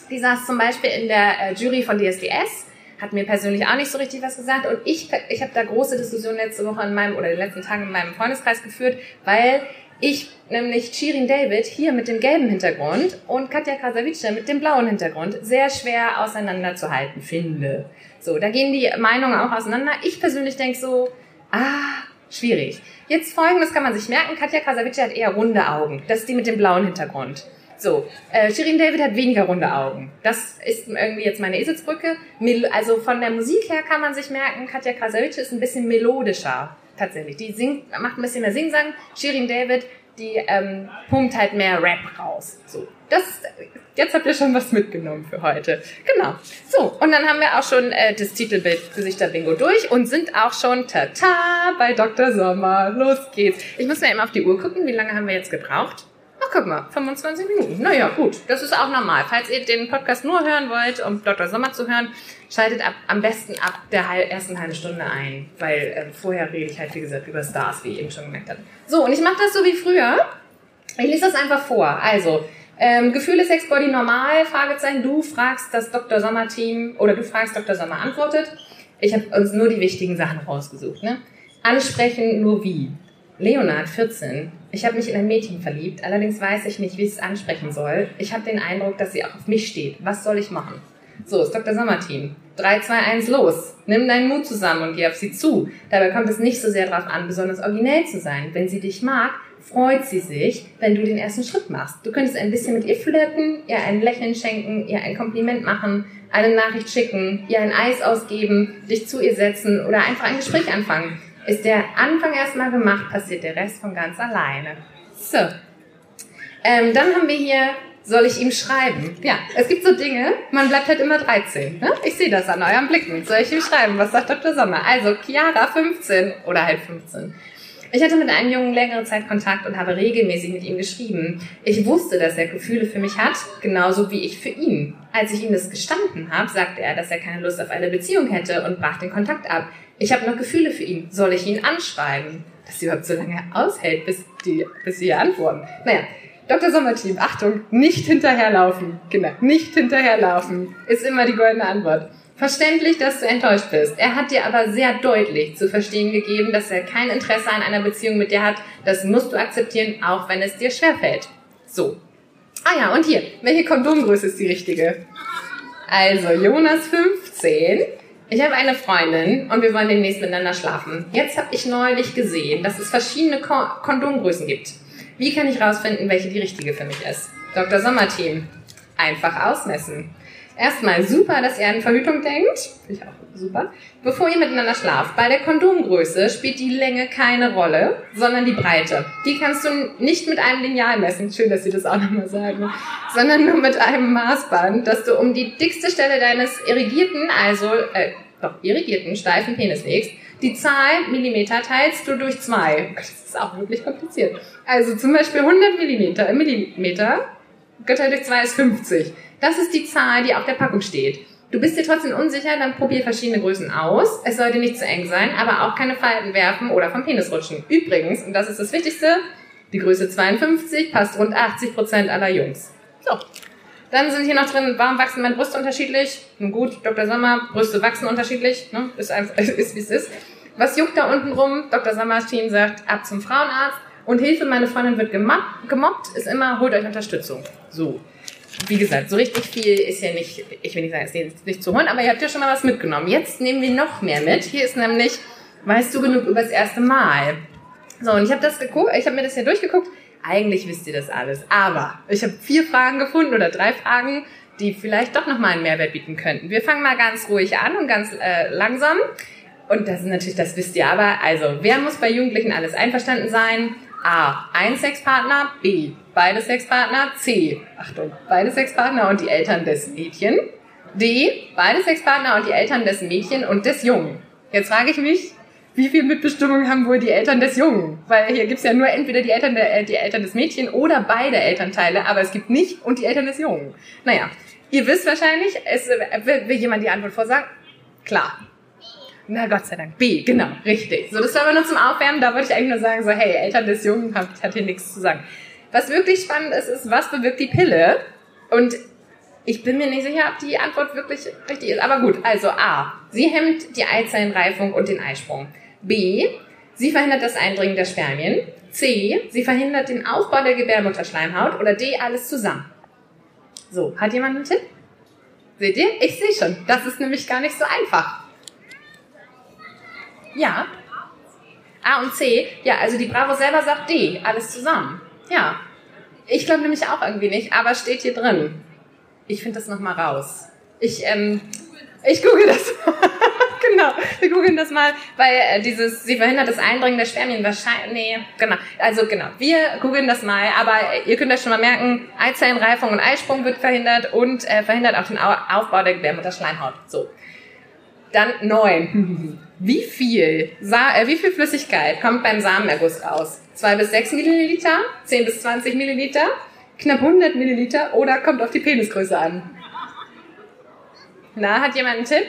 A: Die saß zum Beispiel in der äh, Jury von DSDS hat mir persönlich auch nicht so richtig was gesagt. Und ich, ich habe da große Diskussionen letzte Woche in meinem oder den letzten Tagen in meinem Freundeskreis geführt, weil ich nämlich Shirin David hier mit dem gelben Hintergrund und Katja Krasavice mit dem blauen Hintergrund sehr schwer auseinanderzuhalten finde. So, da gehen die Meinungen auch auseinander. Ich persönlich denke so, ah, schwierig. Jetzt folgendes kann man sich merken. Katja Krasavice hat eher runde Augen. Das ist die mit dem blauen Hintergrund. So, äh, Shirin David hat weniger runde Augen. Das ist irgendwie jetzt meine Eselsbrücke. Mel also von der Musik her kann man sich merken, Katja Krasavice ist ein bisschen melodischer. Tatsächlich. Die singt, macht ein bisschen mehr Singsang. Shirin David, die ähm, pumpt halt mehr Rap raus. So. Das, jetzt habt ihr schon was mitgenommen für heute. Genau. So, und dann haben wir auch schon äh, das Titelbild Gesichter-Bingo durch und sind auch schon tata bei Dr. Sommer. Los geht's. Ich muss mir immer auf die Uhr gucken, wie lange haben wir jetzt gebraucht? Ach, guck mal, 25 Minuten. Naja, gut, das ist auch normal. Falls ihr den Podcast nur hören wollt, um Dr. Sommer zu hören, schaltet ab, am besten ab der ersten halben Stunde ein, weil äh, vorher rede ich halt, wie gesagt, über Stars, wie ihr eben schon gemerkt habt. So, und ich mache das so wie früher. Ich lese das einfach vor. Also, ähm, Gefühle Sexbody normal, Fragezeichen, du fragst das Dr. Sommer Team oder du fragst Dr. Sommer antwortet. Ich habe uns nur die wichtigen Sachen rausgesucht. Ne? Ansprechen nur wie. Leonard, 14. Ich habe mich in ein Mädchen verliebt, allerdings weiß ich nicht, wie ich es ansprechen soll. Ich habe den Eindruck, dass sie auch auf mich steht. Was soll ich machen? So, ist Dr. Sommerteam. 3, 2, 1, los. Nimm deinen Mut zusammen und geh auf sie zu. Dabei kommt es nicht so sehr darauf an, besonders originell zu sein. Wenn sie dich mag, freut sie sich, wenn du den ersten Schritt machst. Du könntest ein bisschen mit ihr flirten, ihr ein Lächeln schenken, ihr ein Kompliment machen, eine Nachricht schicken, ihr ein Eis ausgeben, dich zu ihr setzen oder einfach ein Gespräch anfangen. Ist der Anfang erstmal gemacht, passiert der Rest von ganz alleine. So. Ähm, dann haben wir hier, soll ich ihm schreiben? Ja, es gibt so Dinge, man bleibt halt immer 13. Ne? Ich sehe das an euren Blicken. Soll ich ihm schreiben? Was sagt Dr. Sommer? Also, Chiara 15 oder halt 15. Ich hatte mit einem Jungen längere Zeit Kontakt und habe regelmäßig mit ihm geschrieben. Ich wusste, dass er Gefühle für mich hat, genauso wie ich für ihn. Als ich ihm das gestanden habe, sagte er, dass er keine Lust auf eine Beziehung hätte und brach den Kontakt ab. Ich habe noch Gefühle für ihn. Soll ich ihn anschreiben? Dass sie überhaupt so lange aushält, bis, die, bis sie antworten. Naja, Dr. Sommerteam, Achtung, nicht hinterherlaufen. Genau, nicht hinterherlaufen ist immer die goldene Antwort. Verständlich, dass du enttäuscht bist. Er hat dir aber sehr deutlich zu verstehen gegeben, dass er kein Interesse an einer Beziehung mit dir hat. Das musst du akzeptieren, auch wenn es dir schwerfällt. So. Ah ja, und hier, welche Kondomgröße ist die richtige? Also, Jonas 15. Ich habe eine Freundin und wir wollen demnächst miteinander schlafen. Jetzt habe ich neulich gesehen, dass es verschiedene Kondomgrößen gibt. Wie kann ich rausfinden, welche die richtige für mich ist? Dr. Sommerteam. Einfach ausmessen. Erstmal super, dass ihr an Verhütung denkt. Finde ich auch super. Bevor ihr miteinander schlaft. Bei der Kondomgröße spielt die Länge keine Rolle, sondern die Breite. Die kannst du nicht mit einem Lineal messen. Schön, dass Sie das auch nochmal sagen. Sondern nur mit einem Maßband, das du um die dickste Stelle deines irrigierten, also, äh, doch, irrigierten, steifen Penis legst. Die Zahl Millimeter teilst du durch zwei. Das ist auch wirklich kompliziert. Also zum Beispiel 100 Millimeter, Millimeter geteilt durch zwei ist 50. Das ist die Zahl, die auf der Packung steht. Du bist dir trotzdem unsicher, dann probier verschiedene Größen aus. Es sollte nicht zu eng sein, aber auch keine Falten werfen oder vom Penis rutschen. Übrigens, und das ist das Wichtigste, die Größe 52 passt rund 80% aller Jungs. So. Dann sind hier noch drin, warum wachsen meine Brüste unterschiedlich? Nun gut, Dr. Sommer, Brüste wachsen unterschiedlich, ne? ist einfach, <laughs> ist wie es ist. Was juckt da unten rum? Dr. Sommers Team sagt, ab zum Frauenarzt. Und Hilfe, meine Freundin wird gemobbt, ist immer, holt euch Unterstützung. So wie gesagt, so richtig viel ist ja nicht, ich will nicht sagen, es ist nicht zu holen, aber ihr habt ja schon mal was mitgenommen. Jetzt nehmen wir noch mehr mit. Hier ist nämlich, weißt du genug über das erste Mal? So, und ich habe das geguckt, ich habe mir das hier durchgeguckt. Eigentlich wisst ihr das alles, aber ich habe vier Fragen gefunden oder drei Fragen, die vielleicht doch nochmal einen Mehrwert bieten könnten. Wir fangen mal ganz ruhig an und ganz äh, langsam. Und das ist natürlich, das wisst ihr aber. Also, wer muss bei Jugendlichen alles einverstanden sein? A. Ein Sexpartner. B. Beide Sexpartner. C. Achtung. Beide Sexpartner und die Eltern des Mädchen. D. Beide Sexpartner und die Eltern des Mädchen und des Jungen. Jetzt frage ich mich, wie viel Mitbestimmung haben wohl die Eltern des Jungen? Weil hier gibt's ja nur entweder die Eltern, der, die Eltern des Mädchen oder beide Elternteile, aber es gibt nicht und die Eltern des Jungen. Naja, ihr wisst wahrscheinlich, es, will, will jemand die Antwort vorsagen? Klar, na Gott sei Dank. B, genau, richtig. So, das war aber nur zum Aufwärmen. Da wollte ich eigentlich nur sagen, so, hey, Eltern des Jungen hat, hat hier nichts zu sagen. Was wirklich spannend ist, ist, was bewirkt die Pille? Und ich bin mir nicht sicher, ob die Antwort wirklich richtig ist. Aber gut, also A. Sie hemmt die Eizellenreifung und den Eisprung. B. Sie verhindert das Eindringen der Spermien. C. Sie verhindert den Aufbau der Gebärmutterschleimhaut. Oder D. Alles zusammen. So, hat jemand einen Tipp? Seht ihr? Ich sehe schon. Das ist nämlich gar nicht so einfach. Ja. A und C. Ja, also die Bravo selber sagt D. Alles zusammen. Ja. Ich glaube nämlich auch irgendwie nicht, aber steht hier drin. Ich finde das nochmal raus. Ich, ähm, ich google das. <laughs> genau, wir googeln das mal, weil äh, dieses, sie verhindert das Eindringen der Spermien wahrscheinlich, nee, genau, also genau, wir googeln das mal, aber ihr könnt euch schon mal merken, Eizellenreifung und Eisprung wird verhindert und äh, verhindert auch den Aufbau der Gebärmutterschleimhaut. So. Dann neun. <laughs> Wie viel, Sa äh, wie viel Flüssigkeit kommt beim Samenerguss raus? Zwei bis sechs Milliliter, zehn bis zwanzig Milliliter, knapp 100 Milliliter oder kommt auf die Penisgröße an? Na, hat jemand einen Tipp?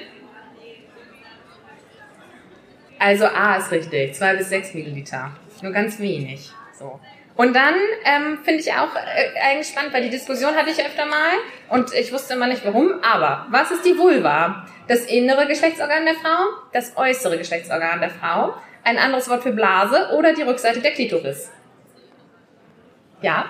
A: Also A ist richtig, zwei bis sechs Milliliter. Nur ganz wenig. So. Und dann ähm, finde ich auch äh, eigentlich spannend, weil die Diskussion hatte ich öfter mal und ich wusste immer nicht warum. Aber was ist die Vulva? Das innere Geschlechtsorgan der Frau, das äußere Geschlechtsorgan der Frau, ein anderes Wort für Blase oder die Rückseite der Klitoris? Ja?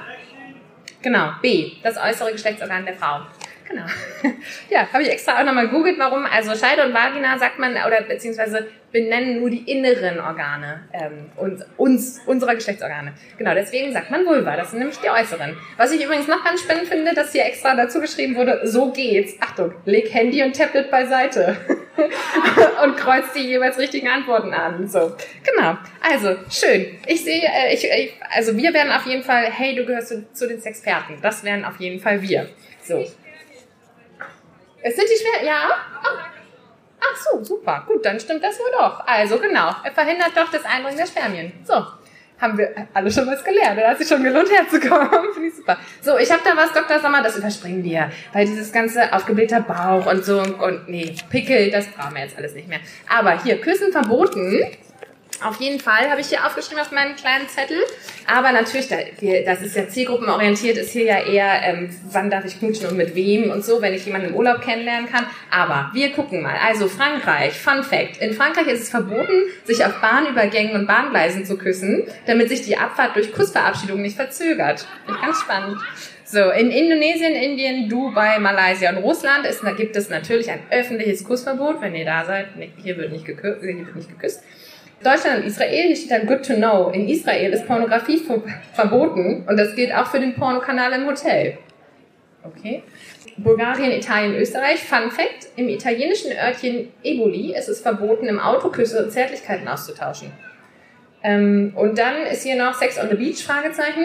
A: Genau. B. Das äußere Geschlechtsorgan der Frau. Genau. <laughs> Ja, habe ich extra auch nochmal googelt, warum. Also Scheide und Vagina sagt man, oder beziehungsweise benennen nur die inneren Organe ähm, uns, uns, unserer Geschlechtsorgane. Genau, deswegen sagt man Vulva. Das sind nämlich die äußeren. Was ich übrigens noch ganz spannend finde, dass hier extra dazu geschrieben wurde, so geht's. Achtung, leg Handy und Tablet beiseite. <laughs> und kreuz die jeweils richtigen Antworten an. So, genau. Also, schön. Ich sehe, äh, ich, ich, also wir werden auf jeden Fall, hey, du gehörst zu, zu den Sexperten. Das wären auf jeden Fall wir. So. Es sind die schwer, ja? Oh. Ach so, super. Gut, dann stimmt das wohl doch. Also genau, er verhindert doch das Eindringen der Spermien. So, haben wir alle schon was gelernt. Da hat sich schon gelohnt herzukommen. <laughs> Finde ich super. So, ich habe da was, Dr. Sommer, das überspringen wir. Weil dieses ganze aufgeblähter Bauch und so und nee, Pickel, das brauchen wir jetzt alles nicht mehr. Aber hier, Küssen verboten. Auf jeden Fall habe ich hier aufgeschrieben auf meinen kleinen Zettel. Aber natürlich, das ist ja zielgruppenorientiert, ist hier ja eher, ähm, wann darf ich knutschen und mit wem und so, wenn ich jemanden im Urlaub kennenlernen kann. Aber wir gucken mal. Also Frankreich, Fun Fact. In Frankreich ist es verboten, sich auf Bahnübergängen und Bahngleisen zu küssen, damit sich die Abfahrt durch Kussverabschiedung nicht verzögert. Finde ich ganz spannend. So, in Indonesien, Indien, Dubai, Malaysia und Russland ist, da gibt es natürlich ein öffentliches Kussverbot. Wenn ihr da seid, hier wird nicht, geküsst. Hier wird nicht geküsst. Deutschland und Israel, steht dann Good to Know. In Israel ist Pornografie verboten und das gilt auch für den Pornokanal im Hotel. Okay. Bulgarien, Italien, Österreich. Fun Fact: Im italienischen Örtchen Eboli ist es verboten, im Auto Küsse und Zärtlichkeiten auszutauschen. Ähm, und dann ist hier noch Sex on the Beach? Fragezeichen.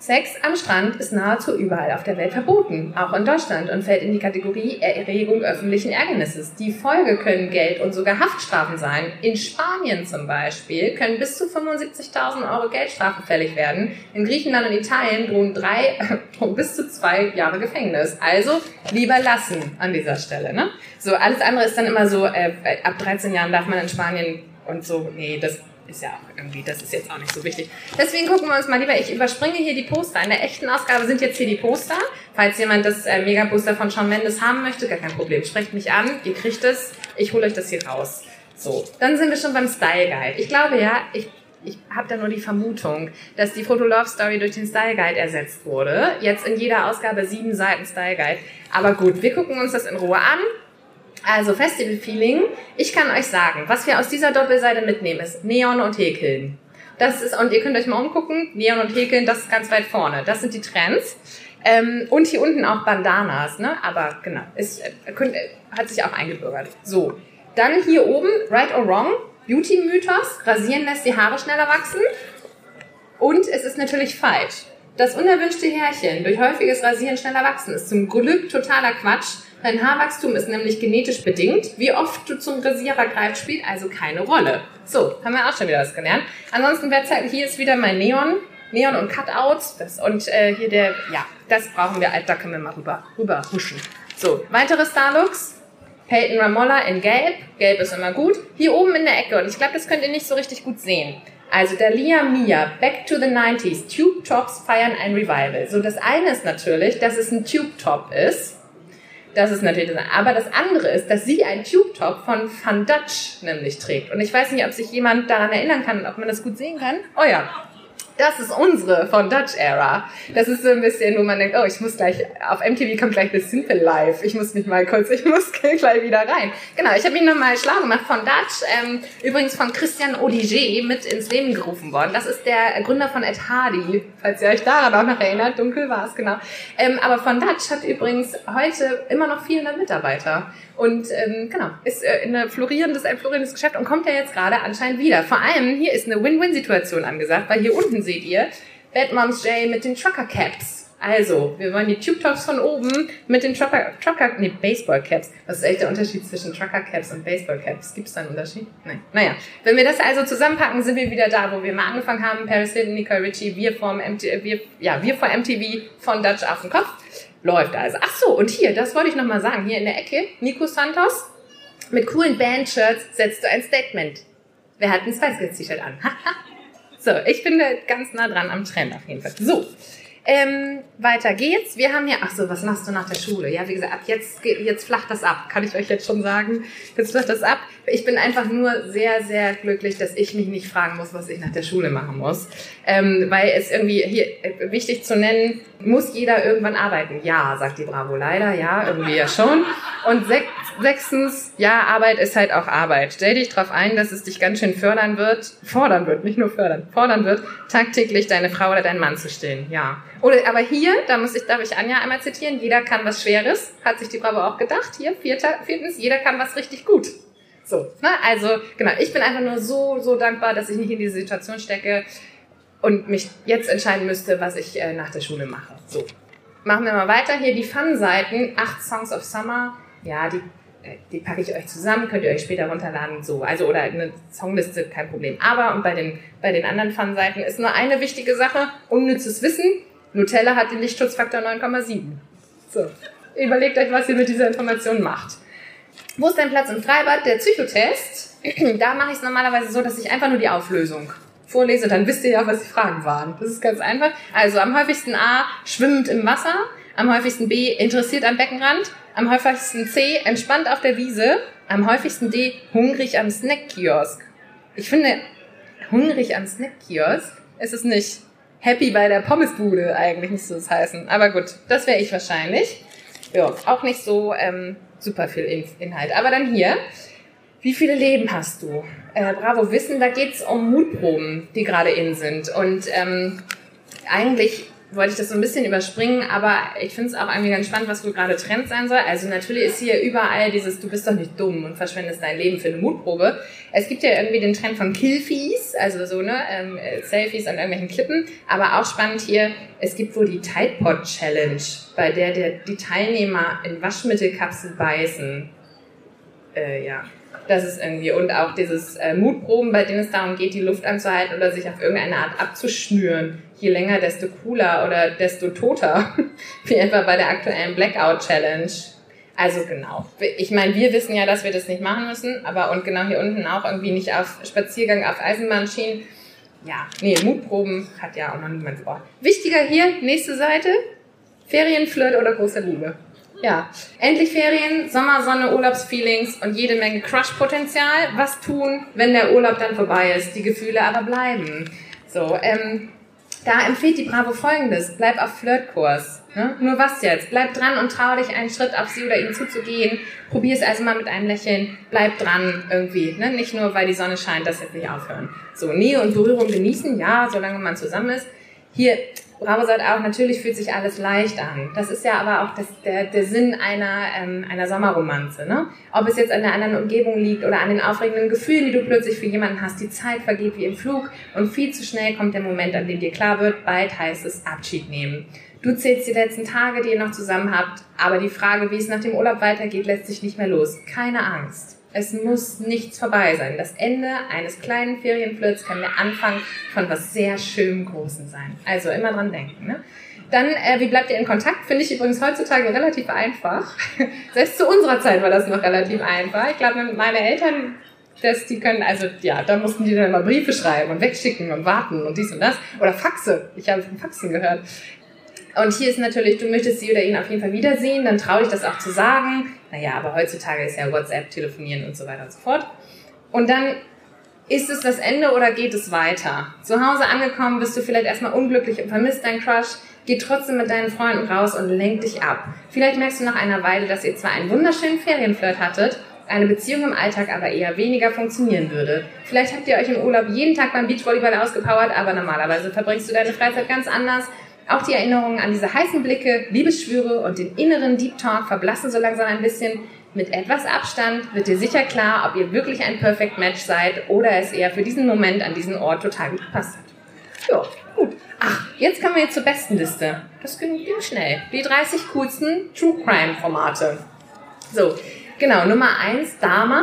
A: Sex am Strand ist nahezu überall auf der Welt verboten, auch in Deutschland, und fällt in die Kategorie Erregung öffentlichen Ärgernisses. Die Folge können Geld und sogar Haftstrafen sein. In Spanien zum Beispiel können bis zu 75.000 Euro Geldstrafe fällig werden. In Griechenland und Italien drohen drei <laughs> bis zu zwei Jahre Gefängnis. Also lieber lassen an dieser Stelle. Ne? So alles andere ist dann immer so, äh, ab 13 Jahren darf man in Spanien und so, nee, das ist ja auch irgendwie, das ist jetzt auch nicht so wichtig. Deswegen gucken wir uns mal lieber, ich überspringe hier die Poster. In der echten Ausgabe sind jetzt hier die Poster. Falls jemand das äh, Megaposter von Shawn Mendes haben möchte, gar kein Problem. Sprecht mich an, ihr kriegt es. Ich hole euch das hier raus. So, dann sind wir schon beim Style Guide. Ich glaube ja, ich ich habe da nur die Vermutung, dass die Foto Love Story durch den Style Guide ersetzt wurde. Jetzt in jeder Ausgabe sieben Seiten Style Guide. Aber gut, wir gucken uns das in Ruhe an. Also Festival Feeling. Ich kann euch sagen, was wir aus dieser Doppelseite mitnehmen, ist Neon und Häkeln. Das ist, und ihr könnt euch mal umgucken, Neon und Häkeln, das ist ganz weit vorne. Das sind die Trends. Ähm, und hier unten auch Bandanas, ne? Aber genau, ist, äh, hat sich auch eingebürgert. So. Dann hier oben, Right or Wrong, Beauty-Mythos, rasieren lässt die Haare schneller wachsen. Und es ist natürlich falsch. Das unerwünschte Härchen durch häufiges Rasieren schneller wachsen ist zum Glück totaler Quatsch Dein Haarwachstum ist nämlich genetisch bedingt. Wie oft du zum Rasierer greifst, spielt also keine Rolle. So, haben wir auch schon wieder was gelernt. Ansonsten Zeit, hier ist wieder mein Neon. Neon und Cutouts. Das, und äh, hier der, ja, das brauchen wir, da können wir mal rüber, rüber huschen. So, weitere Starlooks. Peyton Ramolla in Gelb. Gelb ist immer gut. Hier oben in der Ecke, und ich glaube, das könnt ihr nicht so richtig gut sehen. Also Dalia Mia, Back to the 90s, Tube Tops feiern ein Revival. So, das eine ist natürlich, dass es ein Tube Top ist. Das ist natürlich das. Aber das andere ist, dass sie einen Tube-Top von Van Dutch nämlich trägt. Und ich weiß nicht, ob sich jemand daran erinnern kann, ob man das gut sehen kann. Oh ja, das ist unsere von Dutch Era. Das ist so ein bisschen, wo man denkt, oh, ich muss gleich, auf MTV kommt gleich das Simple Life. Ich muss mich mal kurz, ich muss <laughs> gleich wieder rein. Genau, ich habe ihn nochmal schlau gemacht von Dutch, ähm, übrigens von Christian Odiger mit ins Leben gerufen worden. Das ist der Gründer von Ed Hardy, falls ihr euch daran auch noch erinnert. Dunkel war es, genau. Ähm, aber von Dutch hat übrigens heute immer noch 400 Mitarbeiter. Und ähm, genau, ist äh, eine florierendes, ein florierendes Geschäft und kommt ja jetzt gerade anscheinend wieder. Vor allem hier ist eine Win-Win-Situation angesagt, weil hier unten seht ihr Bad Moms J mit den Trucker Caps. Also, wir wollen die Tube Tops von oben mit den Trucker, Trucker, nee, Baseball Caps. Was ist echt der Unterschied zwischen Trucker Caps und Baseball Caps? Gibt es da einen Unterschied? Nein. Naja, wenn wir das also zusammenpacken, sind wir wieder da, wo wir mal angefangen haben. Paris Hilton, Nicole Ritchie, wir vom MTV, wir, ja, wir vor MTV von Dutch auf den Kopf läuft also. Ach so, und hier, das wollte ich nochmal sagen, hier in der Ecke, Nico Santos, mit coolen Band-Shirts setzt du ein Statement. Wer hat ein Spice Girls T-Shirt an? So, ich bin da ganz nah dran am Trend auf jeden Fall. So, ähm, weiter geht's. Wir haben hier, ach so, was machst du nach der Schule? Ja, wie gesagt, ab jetzt, jetzt flacht das ab. Kann ich euch jetzt schon sagen? Jetzt flacht das ab. Ich bin einfach nur sehr, sehr glücklich, dass ich mich nicht fragen muss, was ich nach der Schule machen muss. Ähm, weil es irgendwie hier äh, wichtig zu nennen, muss jeder irgendwann arbeiten? Ja, sagt die Bravo leider, ja, irgendwie ja schon. Und sech, sechstens, ja, Arbeit ist halt auch Arbeit. Stell dich darauf ein, dass es dich ganz schön fördern wird, fordern wird, nicht nur fördern, fordern wird, tagtäglich deine Frau oder deinen Mann zu stillen. Ja. Oder aber hier, da muss ich, darf ich Anja einmal zitieren, jeder kann was Schweres, hat sich die Bravo auch gedacht. Hier, vierter, viertens, jeder kann was richtig gut. So, ne? Also, genau, ich bin einfach nur so, so dankbar, dass ich nicht in diese Situation stecke und mich jetzt entscheiden müsste, was ich äh, nach der Schule mache. So. Machen wir mal weiter. Hier die Fun-Seiten. Acht Songs of Summer. Ja, die, die packe ich euch zusammen, könnt ihr euch später runterladen. So, also oder eine Songliste, kein Problem. Aber und bei den, bei den anderen Fun-Seiten ist nur eine wichtige Sache: unnützes Wissen. Nutella hat den Lichtschutzfaktor 9,7. So. Überlegt euch, was ihr mit dieser Information macht. Wo ist dein Platz im Freibad? Der Psychotest da mache ich es normalerweise so, dass ich einfach nur die Auflösung vorlese, dann wisst ihr ja, was die Fragen waren. Das ist ganz einfach. Also am häufigsten A, schwimmend im Wasser. Am häufigsten B, interessiert am Beckenrand. Am häufigsten C, entspannt auf der Wiese. Am häufigsten D, hungrig am Snackkiosk. Ich finde, hungrig am Snackkiosk ist es nicht happy bei der Pommesbude eigentlich, müsste es heißen. Aber gut, das wäre ich wahrscheinlich. Ja, auch nicht so ähm, super viel Inhalt. Aber dann hier. Wie viele Leben hast du? Äh, Bravo Wissen, da geht's um Mutproben, die gerade in sind. Und ähm, eigentlich wollte ich das so ein bisschen überspringen, aber ich finde es auch irgendwie ganz spannend, was wohl gerade Trend sein soll. Also natürlich ist hier überall dieses, du bist doch nicht dumm und verschwendest dein Leben für eine Mutprobe. Es gibt ja irgendwie den Trend von Killfies, also so, ne, ähm, Selfies an irgendwelchen Klippen. Aber auch spannend hier, es gibt wohl die Tide Pod Challenge, bei der, der die Teilnehmer in Waschmittelkapsel beißen. Äh, ja, das ist irgendwie, und auch dieses äh, Mutproben, bei denen es darum geht, die Luft anzuhalten oder sich auf irgendeine Art abzuschnüren. Je länger, desto cooler oder desto toter. <laughs> Wie etwa bei der aktuellen Blackout Challenge. Also genau. Ich meine, wir wissen ja, dass wir das nicht machen müssen, aber und genau hier unten auch irgendwie nicht auf Spaziergang auf Eisenbahnschienen. Ja, nee, Mutproben hat ja auch noch niemand vor. Wichtiger hier, nächste Seite. Ferienflirt oder große Liebe. Ja, endlich Ferien, Sommersonne, Urlaubsfeelings und jede Menge Crush-Potenzial. Was tun, wenn der Urlaub dann vorbei ist, die Gefühle aber bleiben? So, ähm, da empfiehlt die Bravo folgendes. Bleib auf Flirtkurs. Ne? Nur was jetzt? Bleib dran und trau dich einen Schritt auf sie oder ihn zuzugehen. Probier es also mal mit einem Lächeln. Bleib dran irgendwie. Ne? Nicht nur, weil die Sonne scheint, das jetzt nicht aufhören. So, Nähe und Berührung genießen, ja, solange man zusammen ist. Hier, Bravo sagt auch, natürlich fühlt sich alles leicht an. Das ist ja aber auch das, der, der Sinn einer, ähm, einer Sommerromanze. Ne? Ob es jetzt an der anderen Umgebung liegt oder an den aufregenden Gefühlen, die du plötzlich für jemanden hast. Die Zeit vergeht wie im Flug und viel zu schnell kommt der Moment, an dem dir klar wird, bald heißt es Abschied nehmen. Du zählst die letzten Tage, die ihr noch zusammen habt, aber die Frage, wie es nach dem Urlaub weitergeht, lässt sich nicht mehr los. Keine Angst. Es muss nichts vorbei sein. Das Ende eines kleinen Ferienflirts kann der Anfang von was sehr schön Großen sein. Also immer dran denken. Ne? Dann, äh, wie bleibt ihr in Kontakt? Finde ich übrigens heutzutage relativ einfach. <laughs> Selbst zu unserer Zeit war das noch relativ einfach. Ich glaube, meine Eltern, das, die können, also ja, da mussten die dann immer Briefe schreiben und wegschicken und warten und dies und das. Oder Faxe. Ich habe von Faxen gehört. Und hier ist natürlich, du möchtest sie oder ihn auf jeden Fall wiedersehen, dann traue ich das auch zu sagen. Naja, aber heutzutage ist ja WhatsApp, Telefonieren und so weiter und so fort. Und dann ist es das Ende oder geht es weiter? Zu Hause angekommen bist du vielleicht erstmal unglücklich und vermisst deinen Crush. Geh trotzdem mit deinen Freunden raus und lenk dich ab. Vielleicht merkst du nach einer Weile, dass ihr zwar einen wunderschönen Ferienflirt hattet, eine Beziehung im Alltag aber eher weniger funktionieren würde. Vielleicht habt ihr euch im Urlaub jeden Tag beim Beachvolleyball ausgepowert, aber normalerweise verbringst du deine Freizeit ganz anders auch die Erinnerungen an diese heißen Blicke, Liebesschwüre und den inneren Deep Talk verblassen so langsam ein bisschen. Mit etwas Abstand wird dir sicher klar, ob ihr wirklich ein Perfect Match seid oder es eher für diesen Moment an diesen Ort total gut gepasst hat. Ja, gut. Ach, jetzt kommen wir jetzt zur besten Liste. Das ging, schnell. Die 30 coolsten True Crime Formate. So, genau. Nummer 1, Dama.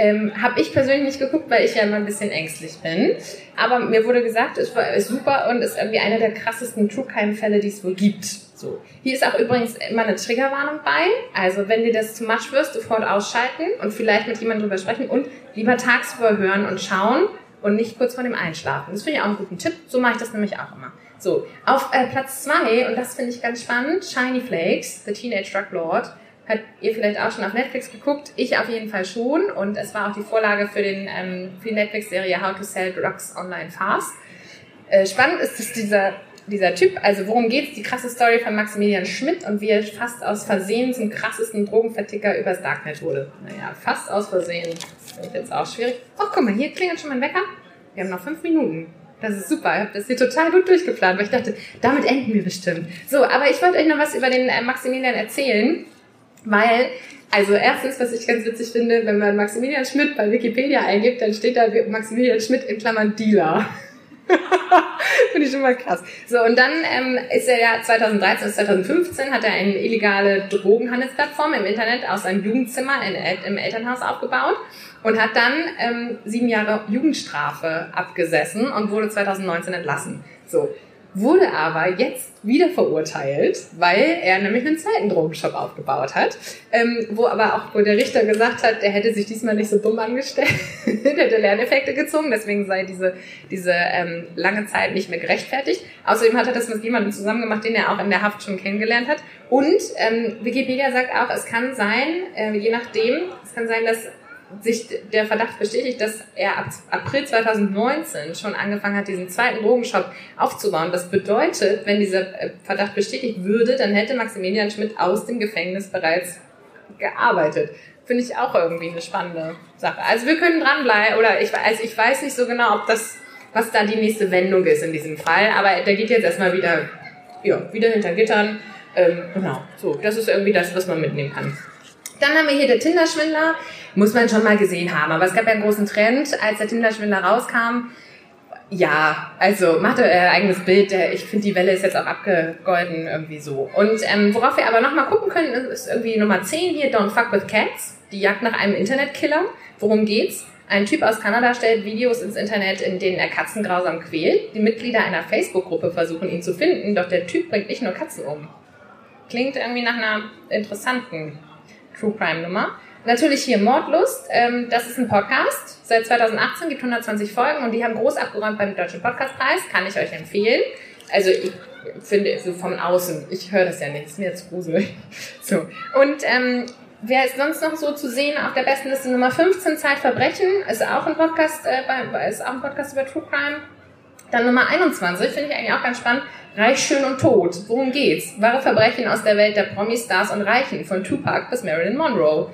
A: Ähm, habe ich persönlich nicht geguckt, weil ich ja immer ein bisschen ängstlich bin. Aber mir wurde gesagt, es war ist super und ist irgendwie einer der krassesten True Crime Fälle, die es wohl gibt. So. Hier ist auch übrigens immer eine Triggerwarnung bei. Also wenn dir das zu much wirst, sofort ausschalten und vielleicht mit jemandem drüber sprechen und lieber tagsüber hören und schauen und nicht kurz vor dem Einschlafen. Das finde ich auch einen guten Tipp. So mache ich das nämlich auch immer. So, auf äh, Platz zwei und das finde ich ganz spannend, Shiny Flakes, The Teenage Drug Lord. Hat ihr vielleicht auch schon auf Netflix geguckt? Ich auf jeden Fall schon. Und es war auch die Vorlage für, den, ähm, für die Netflix-Serie How to Sell Drugs Online Fast. Äh, spannend ist, dass dieser, dieser Typ, also worum geht's? Die krasse Story von Maximilian Schmidt und wie er fast aus Versehen zum krassesten Drogenverticker übers Darknet wurde. Naja, fast aus Versehen. Das ich jetzt auch schwierig. Oh, guck mal, hier klingelt schon mein Wecker. Wir haben noch fünf Minuten. Das ist super. Ich habe das hier total gut durchgeplant, weil ich dachte, damit enden wir bestimmt. So, aber ich wollte euch noch was über den äh, Maximilian erzählen. Weil, also erstens, was ich ganz witzig finde, wenn man Maximilian Schmidt bei Wikipedia eingibt, dann steht da Maximilian Schmidt in Klammern Dealer. <laughs> Finde ich schon mal krass. So, und dann ähm, ist er ja 2013 bis 2015 hat er eine illegale Drogenhandelsplattform im Internet aus seinem Jugendzimmer in, im Elternhaus aufgebaut und hat dann ähm, sieben Jahre Jugendstrafe abgesessen und wurde 2019 entlassen. So, wurde aber jetzt wieder verurteilt, weil er nämlich einen zweiten Drogenshop aufgebaut hat, ähm, wo aber auch wo der Richter gesagt hat, der hätte sich diesmal nicht so dumm angestellt, <laughs> hätte Lerneffekte gezogen, deswegen sei diese, diese ähm, lange Zeit nicht mehr gerechtfertigt. Außerdem hat er das mit jemandem zusammen gemacht, den er auch in der Haft schon kennengelernt hat. Und ähm, Wikipedia sagt auch, es kann sein, äh, je nachdem, es kann sein, dass sich der Verdacht bestätigt, dass er ab April 2019 schon angefangen hat, diesen zweiten Drogenshop aufzubauen. Das bedeutet, wenn dieser äh, Verdacht bestätigt würde, dann hätte Maximilian Schmidt aus dem Gefängnis bereits gearbeitet. Finde ich auch irgendwie eine spannende Sache. Also wir können dranbleiben, oder ich, also ich weiß nicht so genau, ob das, was da die nächste Wendung ist in diesem Fall, aber der geht jetzt erstmal wieder, ja, wieder hinter Gittern. Ähm, genau, so, das ist irgendwie das, was man mitnehmen kann. Dann haben wir hier der Tinder-Schwindler muss man schon mal gesehen haben. Aber es gab ja einen großen Trend, als der Tinder-Schwindler rauskam. Ja, also macht euer eigenes Bild. Ich finde, die Welle ist jetzt auch abgegolden irgendwie so. Und ähm, worauf wir aber nochmal gucken können, ist irgendwie Nummer 10 hier, Don't Fuck With Cats. Die Jagd nach einem Internetkiller. Worum geht's? Ein Typ aus Kanada stellt Videos ins Internet, in denen er Katzen grausam quält. Die Mitglieder einer Facebook-Gruppe versuchen ihn zu finden, doch der Typ bringt nicht nur Katzen um. Klingt irgendwie nach einer interessanten True Crime Nummer. Natürlich hier Mordlust. Ähm, das ist ein Podcast. Seit 2018 gibt 120 Folgen und die haben groß abgeräumt beim Deutschen Podcastpreis. Kann ich euch empfehlen. Also ich finde so von außen. Ich höre das ja nicht. Ist mir jetzt gruselig. <laughs> So. Und ähm, wer ist sonst noch so zu sehen auf der besten Liste Nummer 15 Zeitverbrechen? Ist auch ein Podcast, äh, ist auch ein Podcast über True Crime. Dann Nummer 21 finde ich eigentlich auch ganz spannend. Reich, schön und tot. Worum geht's? Wahre Verbrechen aus der Welt der Promis, Stars und Reichen. Von Tupac bis Marilyn Monroe.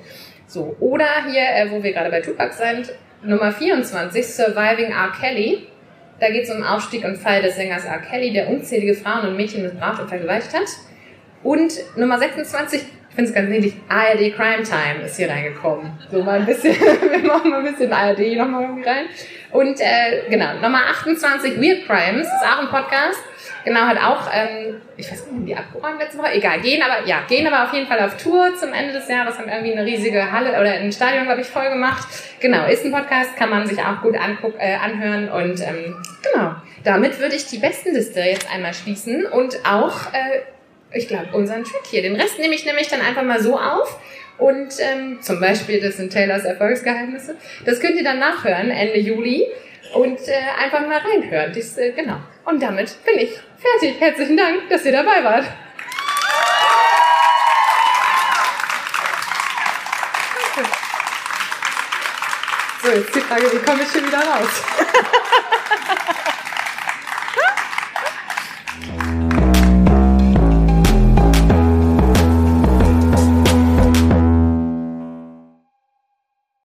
A: So, oder hier, äh, wo wir gerade bei Tupac sind, Nummer 24, Surviving R. Kelly. Da geht es um Aufstieg und Fall des Sängers R. Kelly, der unzählige Frauen und Mädchen missbraucht und vergewaltigt hat. Und Nummer 26, ich finde es ganz niedlich, ARD Crime Time ist hier reingekommen. So mal ein bisschen, <laughs> wir machen mal ein bisschen ARD nochmal irgendwie rein. Und äh, genau, Nummer 28, Weird Crimes, ist auch ein Podcast Genau, hat auch, ähm, ich weiß nicht, die abgeräumt letzte Woche, egal, gehen aber, ja, gehen aber auf jeden Fall auf Tour zum Ende des Jahres, haben irgendwie eine riesige Halle oder ein Stadion, glaube ich, voll gemacht. Genau, ist ein Podcast, kann man sich auch gut anguck, äh, anhören und ähm, genau, damit würde ich die Bestenliste jetzt einmal schließen und auch, äh, ich glaube, unseren Track hier. Den Rest nehme ich nämlich dann einfach mal so auf. Und ähm, zum Beispiel, das sind Taylors Erfolgsgeheimnisse. Das könnt ihr dann nachhören Ende Juli und äh, einfach mal reinhören. Dies, äh, genau. Und damit bin ich fertig. Herzlichen Dank, dass ihr dabei wart. So, jetzt die Frage, wie komme ich hier wieder raus? <laughs>